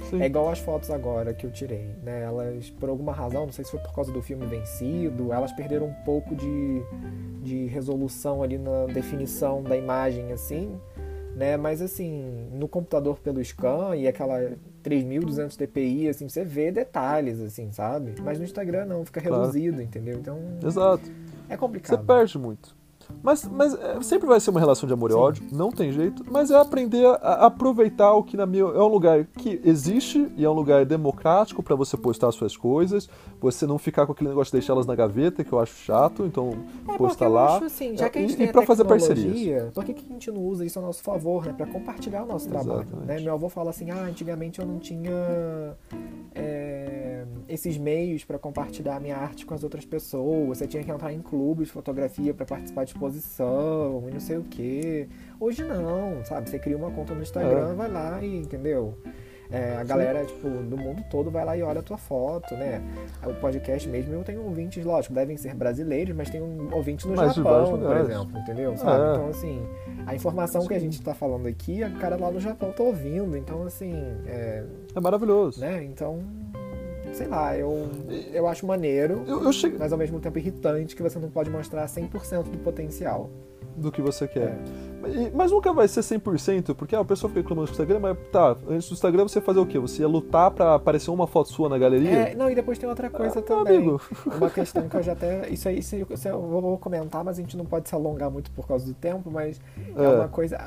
Sim. é igual as fotos agora que eu tirei, né? Elas, por alguma razão, não sei se foi por causa do filme Vencido, elas perderam um pouco de, de resolução ali na definição da imagem, assim, né? Mas assim, no computador pelo scan e aquela 3200 dpi, assim, você vê detalhes, assim, sabe? Mas no Instagram não, fica Claro. reduzido, entendeu? Então, Exato. é Você complicado. perde muito. Mas, mas é, sempre vai ser uma relação de amor e Sim. ódio, não tem jeito. Mas é aprender a, a aproveitar o que na minha é um lugar que existe e é um lugar democrático para você postar suas coisas. Você não ficar com aquele negócio de deixá-las na gaveta, que eu acho chato. Então, É eu lá. acho assim, já que a gente E- tem e a pra fazer tecnologia, por que, que a gente não usa isso a nosso favor, né? Pra compartilhar o nosso trabalho, né? Meu avô fala assim, ah, antigamente eu não tinha é, esses meios pra compartilhar a minha arte com as outras pessoas, você tinha que entrar em clubes de fotografia pra participar de exposição e não sei o quê. Hoje não, sabe? Você cria uma conta no Instagram, É. vai lá e, entendeu? É, a galera, tipo, do mundo todo vai lá e olha a tua foto, né? O podcast mesmo, eu tenho ouvintes, lógico, devem ser brasileiros, mas tem um ouvinte no Mas Japão, por exemplo, entendeu? Sabe? É. Então, assim, a informação que a gente tá falando aqui, a cara lá no Japão tá ouvindo, então, assim, é, É maravilhoso. né? Então, sei lá, eu, eu acho maneiro, Eu, eu cheguei mas ao mesmo tempo irritante que você não pode mostrar 100% do potencial. do que você quer. É. Mas nunca vai ser 100%, porque ah, a pessoa fica reclamando do Instagram, mas tá, antes do Instagram você ia fazer o quê? Você ia lutar pra aparecer uma foto sua na galeria? É, não, e depois tem outra coisa Ah, também. amigo. Uma questão que eu já até. Isso aí, isso eu vou vou comentar, mas a gente não pode se alongar muito por causa do tempo, mas é, É. uma coisa.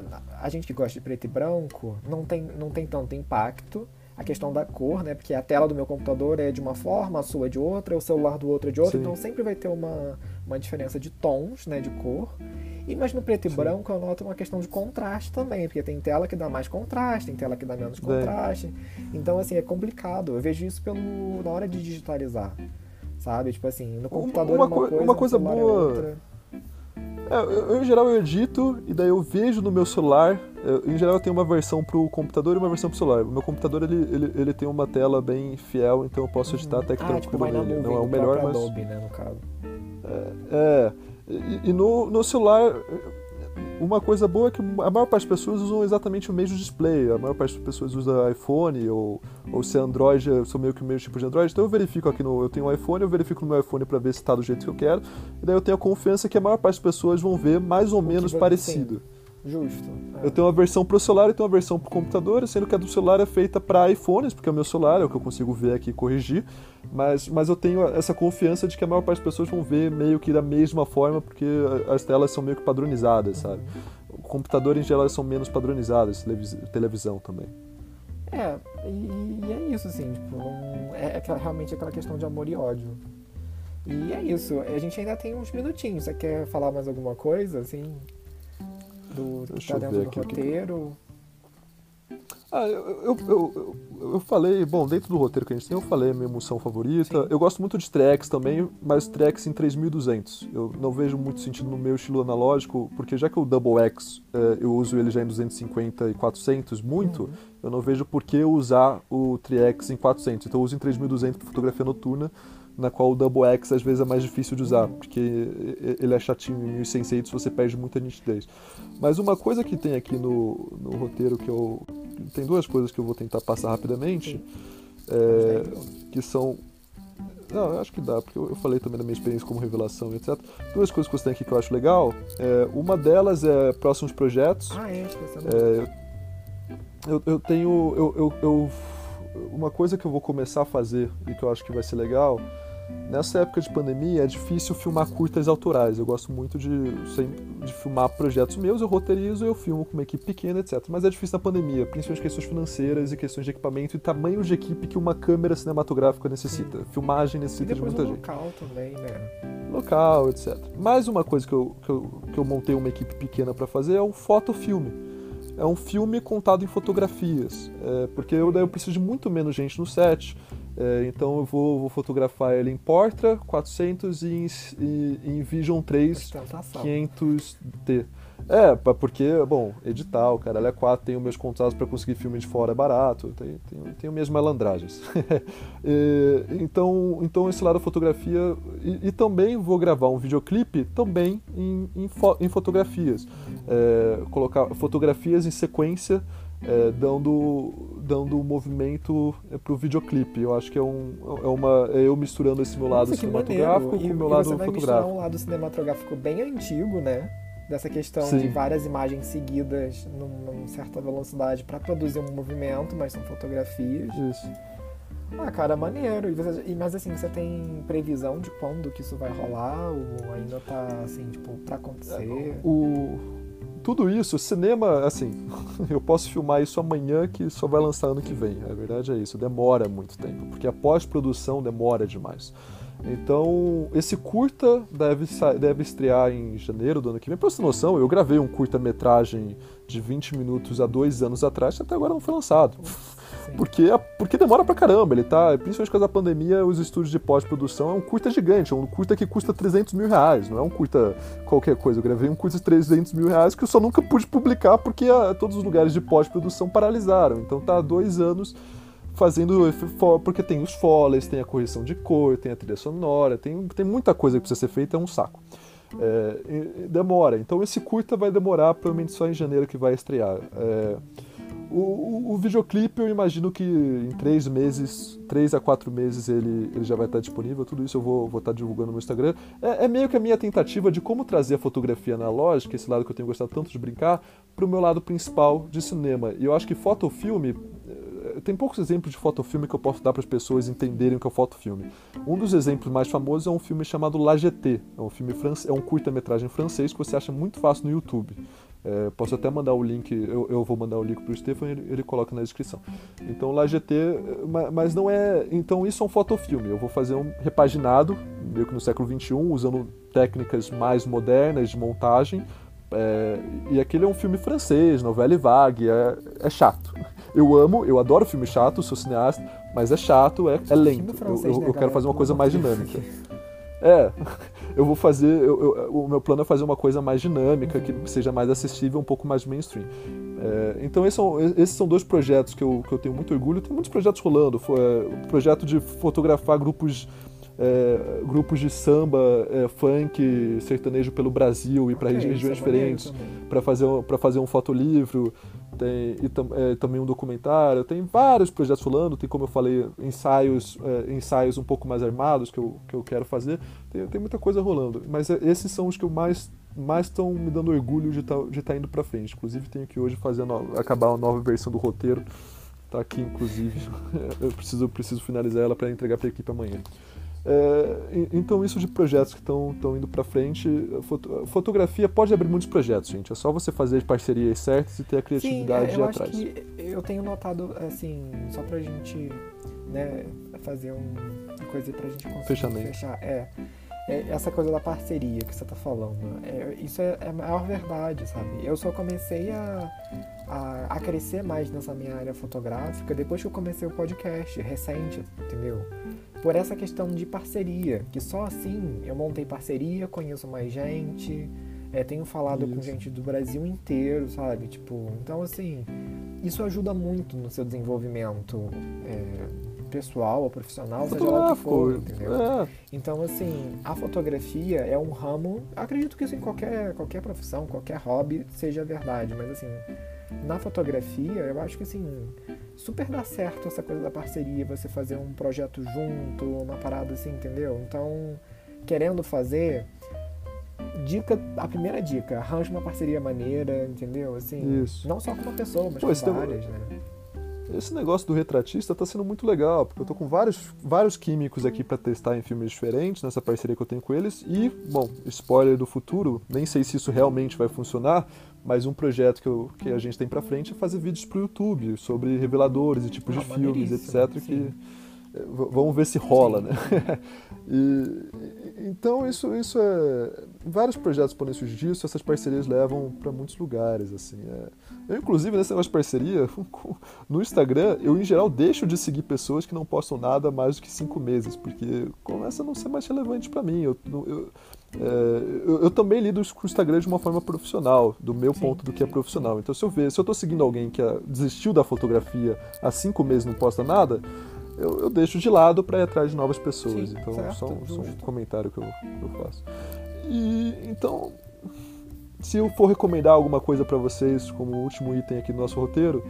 A gente que gosta de preto e branco não tem, não tem tanto impacto. A questão da cor, né? Porque a tela do meu computador é de uma forma, a sua é de outra, o celular do outro é de outra, Sim. então sempre vai ter uma, uma diferença de tons, né? De cor. E, mas no preto e Sim. branco eu noto uma questão de contraste também, porque tem tela que dá mais contraste, tem tela que dá menos contraste. Então, assim, é complicado. Eu vejo isso pelo, na hora de digitalizar. Sabe? Tipo assim, no computador uma é uma coi- coisa, uma coisa boa- é outra. É, eu, eu, em geral eu edito e daí eu vejo no meu celular. eu- em geral eu tenho uma versão pro computador e uma versão pro celular. O meu computador ele, ele, ele tem uma tela bem fiel, então eu posso editar até que Ah, tipo, tranquilo na nele. Não é o melhor, mas. Adobe, né, no caso. É. E, e no, no celular, uma coisa boa é que a maior parte das pessoas usam exatamente o mesmo display. A maior parte das pessoas usa iPhone ou, ou se é Android, eu sou meio que o mesmo tipo de Android. Então eu verifico aqui no. Eu tenho um iPhone, eu verifico no meu iPhone para ver se tá do jeito que eu quero. E daí eu tenho a confiança que a maior parte das pessoas vão ver mais ou menos parecido. Justo. é. Eu tenho uma versão pro celular e tenho uma versão pro computador, sendo que a do celular é feita para iPhones, porque é o meu celular, é o que eu consigo ver aqui e corrigir. Mas, mas eu tenho essa confiança de que a maior parte das pessoas vão ver meio que da mesma forma, porque as telas são meio que padronizadas, sabe? O computador em geral são menos padronizadas, televis- televisão também. É, e, e é isso, assim, tipo, é, aquela- realmente aquela questão de amor e ódio. E é isso, a gente ainda tem uns minutinhos. Você quer falar mais alguma coisa, assim? Do que tá dentro do roteiro? Ah, eu, eu, eu, falei, bom, dentro do roteiro que a gente tem, eu falei a minha emoção favorita. Eu gosto muito de tracks também, mas tracks em 3200. Eu não vejo muito sentido no meu estilo analógico, porque já que o Double X eh, eu uso ele já em 250 e 400 muito, Uhum. eu não vejo por que usar o Tri-X em 400. Então eu uso em 3200 para fotografia noturna, na qual o Double X às vezes é mais difícil de usar, porque ele é chatinho em 1600 você perde muita nitidez. Mas uma coisa que tem aqui no, no roteiro que eu. Tem duas coisas que eu vou tentar passar rapidamente, é, que são. Não, eu acho que dá, porque eu falei também da minha experiência como revelação, etc. Duas coisas que você tem aqui que eu acho legal. É, uma delas é próximos projetos. Ah, é, é eu, eu tenho. Eu, eu, eu, uma coisa que eu vou começar a fazer e que eu acho que vai ser legal Nessa época de pandemia é difícil filmar curtas autorais. Eu gosto muito de, de filmar projetos meus, eu roteirizo, eu filmo com uma equipe pequena, etc. Mas é difícil na pandemia, principalmente questões financeiras e questões de equipamento e tamanho de equipe que uma câmera cinematográfica necessita. Filmagem necessita de muita gente. Local também, né? Local, etc. Mais uma coisa que eu, que eu, que eu montei uma equipe pequena para fazer é um fotofilme é um filme contado em fotografias, é, porque eu, daí eu preciso de muito menos gente no set. É, então eu vou, vou, fotografar ele em Portra 400 e em, em Vision 3 500D. É, porque, bom, edital, cara, ela é 4, tenho meus contatos para conseguir filme de fora, é barato, tenho, tenho, tenho minhas malandragens. e, então, então, esse lado da fotografia, e, e, também vou gravar um videoclipe também em, em, fo, em fotografias. É, colocar fotografias em sequência é, dando dando um movimento é, pro videoclipe. Eu acho que é, um, é uma é eu misturando esse meu lado Nossa, cinematográfico com o meu lado você vai fotográfico. um lado cinematográfico bem antigo, né? Dessa questão Sim. de várias imagens seguidas numa certa velocidade para produzir um movimento, mas são fotografias. Isso. Ah, cara, maneiro. E você, mas assim, você tem previsão de quando que isso vai rolar? Ou ainda tá assim, tipo, pra acontecer? O tudo isso, cinema, assim, eu posso filmar isso amanhã que só vai lançar ano que vem. A verdade é isso, demora muito tempo, porque a pós-produção demora demais. Então, esse curta deve, deve estrear em janeiro do ano que vem. Pra você ter noção, eu gravei um curta-metragem de 20 minutos há dois anos atrás e até agora não foi lançado. Porque, porque demora pra caramba. Ele tá, principalmente por causa da pandemia, os estúdios de pós-produção é um curta gigante, é um curta que custa 300 mil reais, não é um curta qualquer coisa. Eu gravei um curta de 300 mil reais que eu só nunca pude publicar porque a, todos os lugares de pós-produção paralisaram. Então tá há dois anos fazendo porque tem os followers, tem a correção de cor, tem a trilha sonora, tem, tem muita coisa que precisa ser feita, é um saco. É, demora. Então esse curta vai demorar provavelmente só em janeiro que vai estrear. É, o, o, o, videoclipe eu imagino que em três meses, três a quatro meses ele, ele já vai estar disponível. Tudo isso eu vou, vou estar divulgando no Instagram. É, é meio que a minha tentativa de como trazer a fotografia analógica, esse lado que eu tenho gostado tanto de brincar, para o meu lado principal de cinema. E eu acho que fotofilme eh, tem poucos exemplos de fotofilme que eu posso dar para as pessoas entenderem o que é fotofilme. Um dos exemplos mais famosos é um filme chamado La GT. É um filme é um curta-metragem francês que você acha muito fácil no YouTube. É, posso até mandar o link, eu, eu vou mandar o link para o Stefan e ele, ele, coloca na descrição. Então lá GT, mas não é. Então isso é um fotofilme. Eu vou fazer um repaginado, meio que no século XXI, usando técnicas mais modernas de montagem. É, e aquele é um filme francês, novela e vague, é, é, chato. Eu amo, eu adoro filme chato, sou cineasta, mas é chato, é, é lento. Eu, eu, né, eu quero fazer uma coisa mais dinâmica. É, eu vou fazer. Eu, eu, o meu plano é fazer uma coisa mais dinâmica, que seja mais acessível, um pouco mais mainstream. É, então, esses são, esses são dois projetos que eu, que eu tenho muito orgulho. Tem muitos projetos rolando. Foi, é, o projeto de fotografar grupos. É, grupos de samba, é, funk, sertanejo pelo Brasil e para regiões diferentes, para fazer, fazer um fotolivro tem e tam, é, também um documentário, tem vários projetos rolando, tem como eu falei, ensaios, é, ensaios um pouco mais armados que eu, que eu quero fazer, tem, tem muita coisa rolando, mas é, esses são os que eu mais mais estão me dando orgulho de tá, estar tá indo para frente. Inclusive tenho que hoje fazer a acabar a nova versão do roteiro, tá aqui inclusive, eu preciso preciso finalizar ela para entregar para a equipe amanhã. É, então, isso de projetos que estão indo para frente, foto, fotografia pode abrir muitos projetos, gente. É só você fazer as parcerias certas e ter a criatividade Sim, é, eu atrás. Acho que eu tenho notado, assim, só pra gente né, fazer um, uma coisa pra gente conseguir Fechamento. fechar. É, é, essa coisa da parceria que você tá falando. É, isso é, é a maior verdade, sabe? Eu só comecei a, a, a crescer mais nessa minha área fotográfica depois que eu comecei o podcast, recente, entendeu? Por essa questão de parceria, que só assim eu montei parceria, conheço mais gente, é, tenho falado isso. com gente do Brasil inteiro, sabe? Tipo, então assim, isso ajuda muito no seu desenvolvimento é, pessoal ou profissional, seja lá o que for, entendeu? É, Então, assim, a fotografia é um ramo. Acredito que isso em qualquer, qualquer profissão, qualquer hobby seja verdade, mas assim, na fotografia, eu acho que assim, super dá certo essa coisa da parceria, você fazer um projeto junto, uma parada assim, entendeu? Então, querendo fazer. Dica, a primeira dica, arranje uma parceria maneira, entendeu? Assim, Isso. não só com uma pessoa, mas Pô, com esse tem- várias, né? Esse negócio do retratista tá sendo muito legal, porque eu tô com vários, vários químicos aqui pra testar em filmes diferentes, nessa parceria que eu tenho com eles. E, bom, spoiler do futuro, nem sei se isso realmente vai funcionar, mas um projeto que, eu- que a gente tem pra frente é fazer vídeos pro YouTube sobre reveladores e tipos Ah, de filmes, etc. Que sim. eh, v- vamos ver se rola, né? E, então isso, isso é. Vários projetos podem surgir disso, essas parcerias levam pra muitos lugares, assim. é. Eu, inclusive, nesse negócio de parceria, no Instagram, eu em geral deixo de seguir pessoas que não postam nada mais do que cinco meses, porque começa a não ser mais relevante pra mim. Eu, eu, é, eu, eu também lido com o Instagram de uma forma profissional, do meu Sim, ponto do que é profissional. Então, se eu ver, se eu tô seguindo alguém que ah, desistiu da fotografia há cinco meses e não posta nada, eu, eu deixo de lado para ir atrás de novas pessoas. Sim, então, certo, só, um- só um comentário que eu, que eu faço. E então, se eu for recomendar alguma coisa para vocês como último item aqui do nosso roteiro,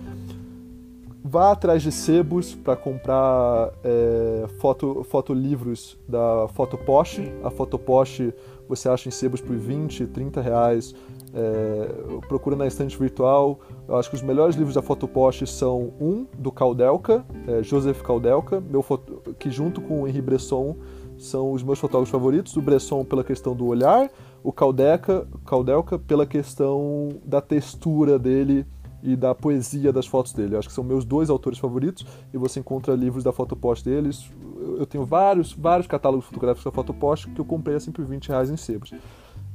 vá atrás de sebos para comprar é, foto, fotolivros da Fotopost. A Fotopost você acha em sebos por 20, 30 reais. É, procura na estante virtual. Eu acho que os melhores livros da Fotopost são um do Caldelca, é, Joseph Caldelca, meu foto- que junto com o Henri Bresson são os meus fotógrafos favoritos. O Bresson pela questão do olhar, o Caldeca, Caldelca pela questão da textura dele e da poesia das fotos dele. Eu acho que são meus dois autores favoritos e você encontra livros da Fotopost deles. Eu tenho vários, vários catálogos fotográficos da Fotopost que eu comprei assim por 20 reais em sebos.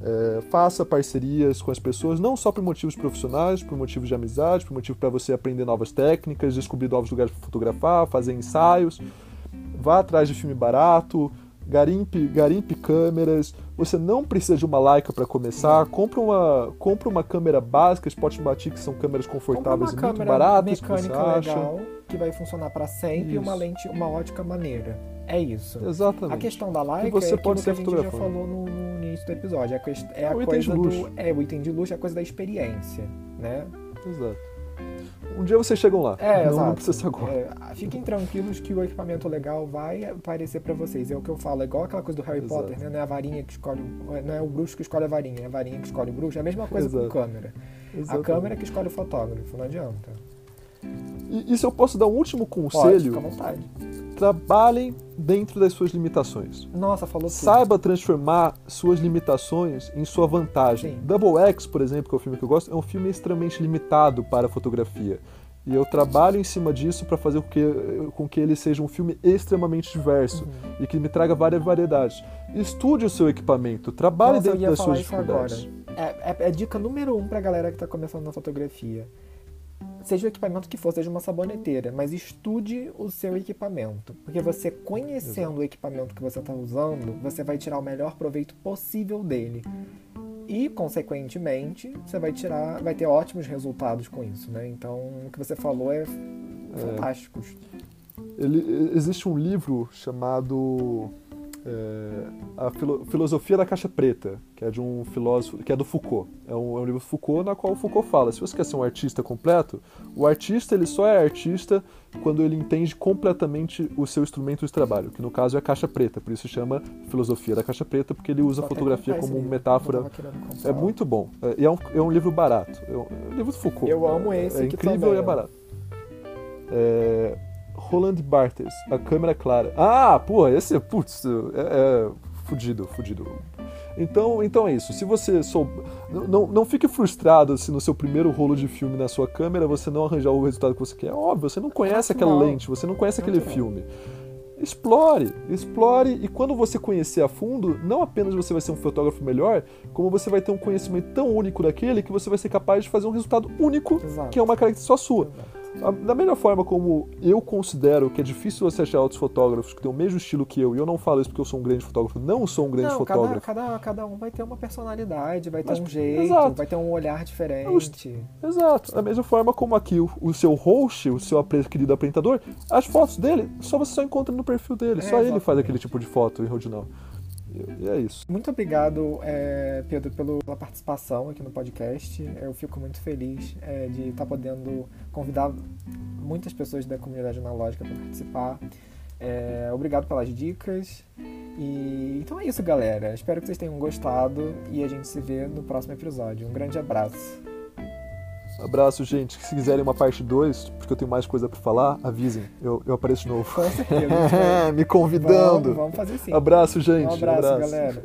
É, faça parcerias com as pessoas, não só por motivos profissionais, por motivos de amizade, por motivo para você aprender novas técnicas, descobrir novos lugares para fotografar, fazer ensaios. Vá atrás de filme barato, garimpe, garimpe câmeras. Você não precisa de uma Leica para começar. Compre uma, compre uma câmera básica, Spotmatic, que são câmeras Compra confortáveis e muito baratas que você mecânica acha. legal que vai funcionar para sempre e uma Isso. lente, uma ótica maneira. É isso. Exatamente. A questão da Leica E você é pode aquilo que a ser gente já falou no, no início do episódio. É a, quest- é a O item de coisa luxo. do. É, o item de luxo é a coisa da experiência, né? Exato. Um dia vocês chegam lá. É, não, exato. não precisa ser agora. É, fiquem tranquilos que o equipamento legal vai aparecer pra vocês. É o que eu falo, é igual aquela coisa do Harry Exato. Potter, né? Não é a varinha que escolhe. o- Não é o bruxo que escolhe a varinha, é a varinha que escolhe o bruxo. É a mesma coisa Exato. com câmera. A câmera que escolhe o fotógrafo, não adianta. E, e se eu posso dar um último Pode, conselho, fica à vontade. Trabalhem dentro das suas limitações. Nossa, falou tudo. Saiba transformar suas limitações em sua vantagem. Sim. Double X, por exemplo, que é o filme que eu gosto, é um filme extremamente limitado para a fotografia. E eu trabalho em cima disso para fazer com que, com que ele seja um filme extremamente diverso Uhum. e que me traga várias variedades. Estude o seu equipamento, trabalhe Nossa, dentro das suas dificuldades. É, é, é dica número um pra galera que tá começando na fotografia. Seja o equipamento que for, seja uma saboneteira, mas estude o seu equipamento. Porque você conhecendo o equipamento que você está usando, você vai tirar o melhor proveito possível dele. E, consequentemente, você vai tirar, vai ter ótimos resultados com isso, né? Então, o que você falou é, fantástico. Ele, existe um livro chamado é, A Filo- Filosofia da Caixa Preta, que é de um filósofo, que é do Foucault. É um, é um livro Foucault na qual o Foucault fala: se você quer ser um artista completo, o artista ele só é artista quando ele entende completamente o seu instrumento de trabalho, que no caso é a caixa preta, por isso chama Filosofia da Caixa Preta, porque ele usa a fotografia como livro, metáfora. É muito bom. É, é um, é um livro barato. É um, é livro do Foucault. Eu amo É- esse É incrível e é barato. É, Roland Barthes, A Câmera Clara. Ah, porra, esse é, putz, é, é fudido, fudido. Então, então é isso. Se você sou, não, não fique frustrado se no seu primeiro rolo de filme na sua câmera você não arranjar o resultado que você quer. É óbvio, você não conhece aquela Natural. lente, você não conhece aquele filme. Explore, explore e quando você conhecer a fundo, não apenas você vai ser um fotógrafo melhor, como você vai ter um conhecimento tão único daquele que você vai ser capaz de fazer um resultado único, Exato. que é uma característica só sua. Exato. Da melhor forma como eu considero que é difícil você achar outros fotógrafos que têm o mesmo estilo que eu, e eu não falo isso porque eu sou um grande fotógrafo, não sou um grande Não, fotógrafo. cada, cada, cada um vai ter uma personalidade, vai ter Mas- um jeito, exato. vai ter um olhar diferente. Exato. Da mesma forma como aqui o, o seu host, o seu querido apresentador, as fotos dele, só você só encontra no perfil dele. É, só ele faz exatamente. aquele tipo de foto original. E, é isso. Muito obrigado, é, Pedro, pela participação aqui no podcast. Eu fico muito feliz é, de estar podendo convidar muitas pessoas da comunidade analógica para participar. É, obrigado pelas dicas. E então é isso, galera. Espero que vocês tenham gostado e a gente se vê no próximo episódio. Um grande abraço. Abraço, gente. Se quiserem uma parte 2, porque eu tenho mais coisa pra falar, avisem. Eu, eu apareço de novo. Com certeza. Me convidando. Vamos, vamos fazer sim. Abraço, gente. Um abraço, galera.